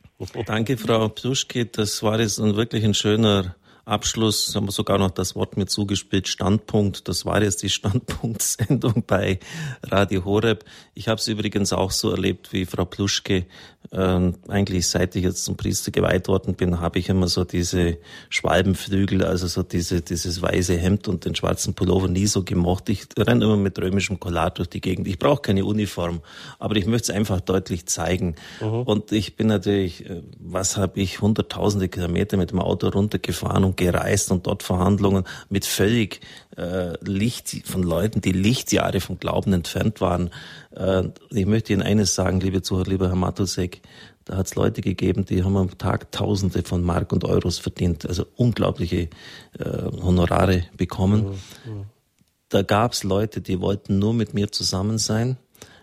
[SPEAKER 1] Danke, Frau Psuschke. Das war jetzt ein wirklich ein schöner Abschluss haben wir sogar noch das Wort mir zugespielt, Standpunkt. Das war jetzt die [laughs] Standpunktsendung bei Radio Horeb. Ich habe es übrigens auch so erlebt wie Frau Pluschke. Ähm, eigentlich seit ich jetzt zum Priester geweiht worden bin, habe ich immer so diese Schwalbenflügel, also so diese, dieses weiße Hemd und den schwarzen Pullover nie so gemocht. Ich renne immer mit römischem Collar durch die Gegend. Ich brauche keine Uniform, aber ich möchte es einfach deutlich zeigen. Mhm. Und ich bin natürlich, äh, was habe ich, hunderttausende Kilometer mit dem Auto runtergefahren und gereist und dort Verhandlungen mit völlig äh, Licht von Leuten, die Lichtjahre vom Glauben entfernt waren. Äh, ich möchte Ihnen eines sagen, liebe Zuhörer, lieber Herr Matusek, da hat es Leute gegeben, die haben am Tag Tausende von Mark und Euros verdient, also unglaubliche äh, Honorare bekommen. Mhm. Mhm. Da gab es Leute, die wollten nur mit mir zusammen sein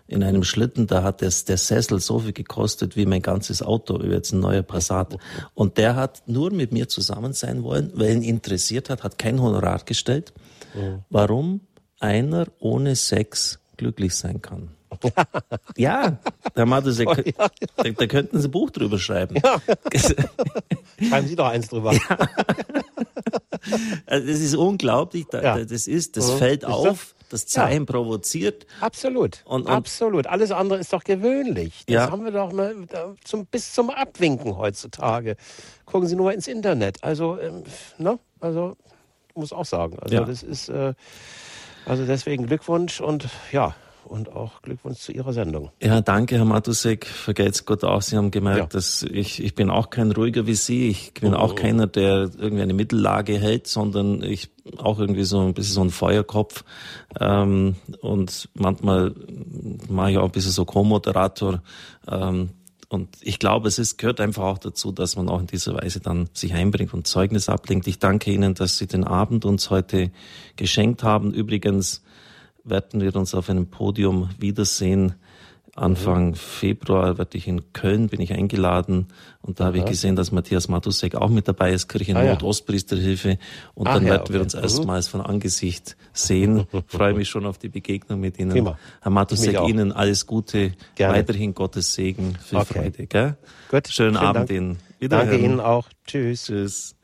[SPEAKER 1] in einem Schlitten, da hat das, der Sessel so viel gekostet wie mein ganzes Auto, wie jetzt ein neuer Passat. Und der hat nur mit mir zusammen sein wollen, weil ihn interessiert hat, hat kein Honorar gestellt. Mhm. Warum einer ohne Sex glücklich sein kann. [laughs] ja, Herr Matusek, oh, ja. da, da, könnten Sie ein Buch drüber schreiben. Ja. [laughs]
[SPEAKER 2] Schreiben Sie doch eins drüber. Ja.
[SPEAKER 1] Also das ist unglaublich. Das ist, das mhm. fällt auf das Zeichen ja. provoziert.
[SPEAKER 2] Absolut. Und, und, Absolut. Alles andere ist doch gewöhnlich. Das ja. haben wir doch mal zum, bis zum Abwinken heutzutage. Gucken Sie nur mal ins Internet. Also, ähm, ne? Also, muss auch sagen. Also, ja. das ist, äh, also deswegen Glückwunsch und ja, und auch Glückwunsch zu Ihrer Sendung.
[SPEAKER 1] Ja, danke, Herr Matusek. Vergelt's Gott auch. Sie haben gemerkt, ja. dass ich, ich bin auch kein ruhiger wie Sie. Ich bin oh. auch keiner, der irgendwie eine Mittellage hält, sondern ich auch irgendwie so ein bisschen so ein Feuerkopf. Ähm, und manchmal mache ich auch ein bisschen so Co-Moderator. Ähm, und ich glaube, es ist, gehört einfach auch dazu, dass man auch in dieser Weise dann sich einbringt und Zeugnis ablenkt. Ich danke Ihnen, dass Sie den Abend uns heute geschenkt haben. Übrigens, werden wir uns auf einem Podium wiedersehen. Anfang mhm. Februar werde ich in Köln, bin ich eingeladen und da habe ich gesehen, dass Matthias Matusek auch mit dabei ist, Kirche ah, ja. Ostpriesterhilfe und Ach, dann ja, werden okay. wir uns mhm. erstmals von Angesicht sehen. [laughs] Freue mich schon auf die Begegnung mit Ihnen. Prima. Herr Matusek, Ihnen alles Gute, Gerne. weiterhin Gottes Segen, viel okay. Freude. Gell? Gut. Schönen Abend Dank. Ihnen.
[SPEAKER 2] Danke Ihnen auch. Tschüss.
[SPEAKER 1] Tschüss.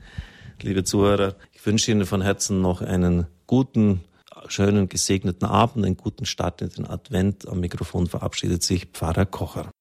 [SPEAKER 1] Liebe Zuhörer, ich wünsche Ihnen von Herzen noch einen guten schönen gesegneten Abend, einen guten Start in den Advent. Am Mikrofon verabschiedet sich Pfarrer Kocher.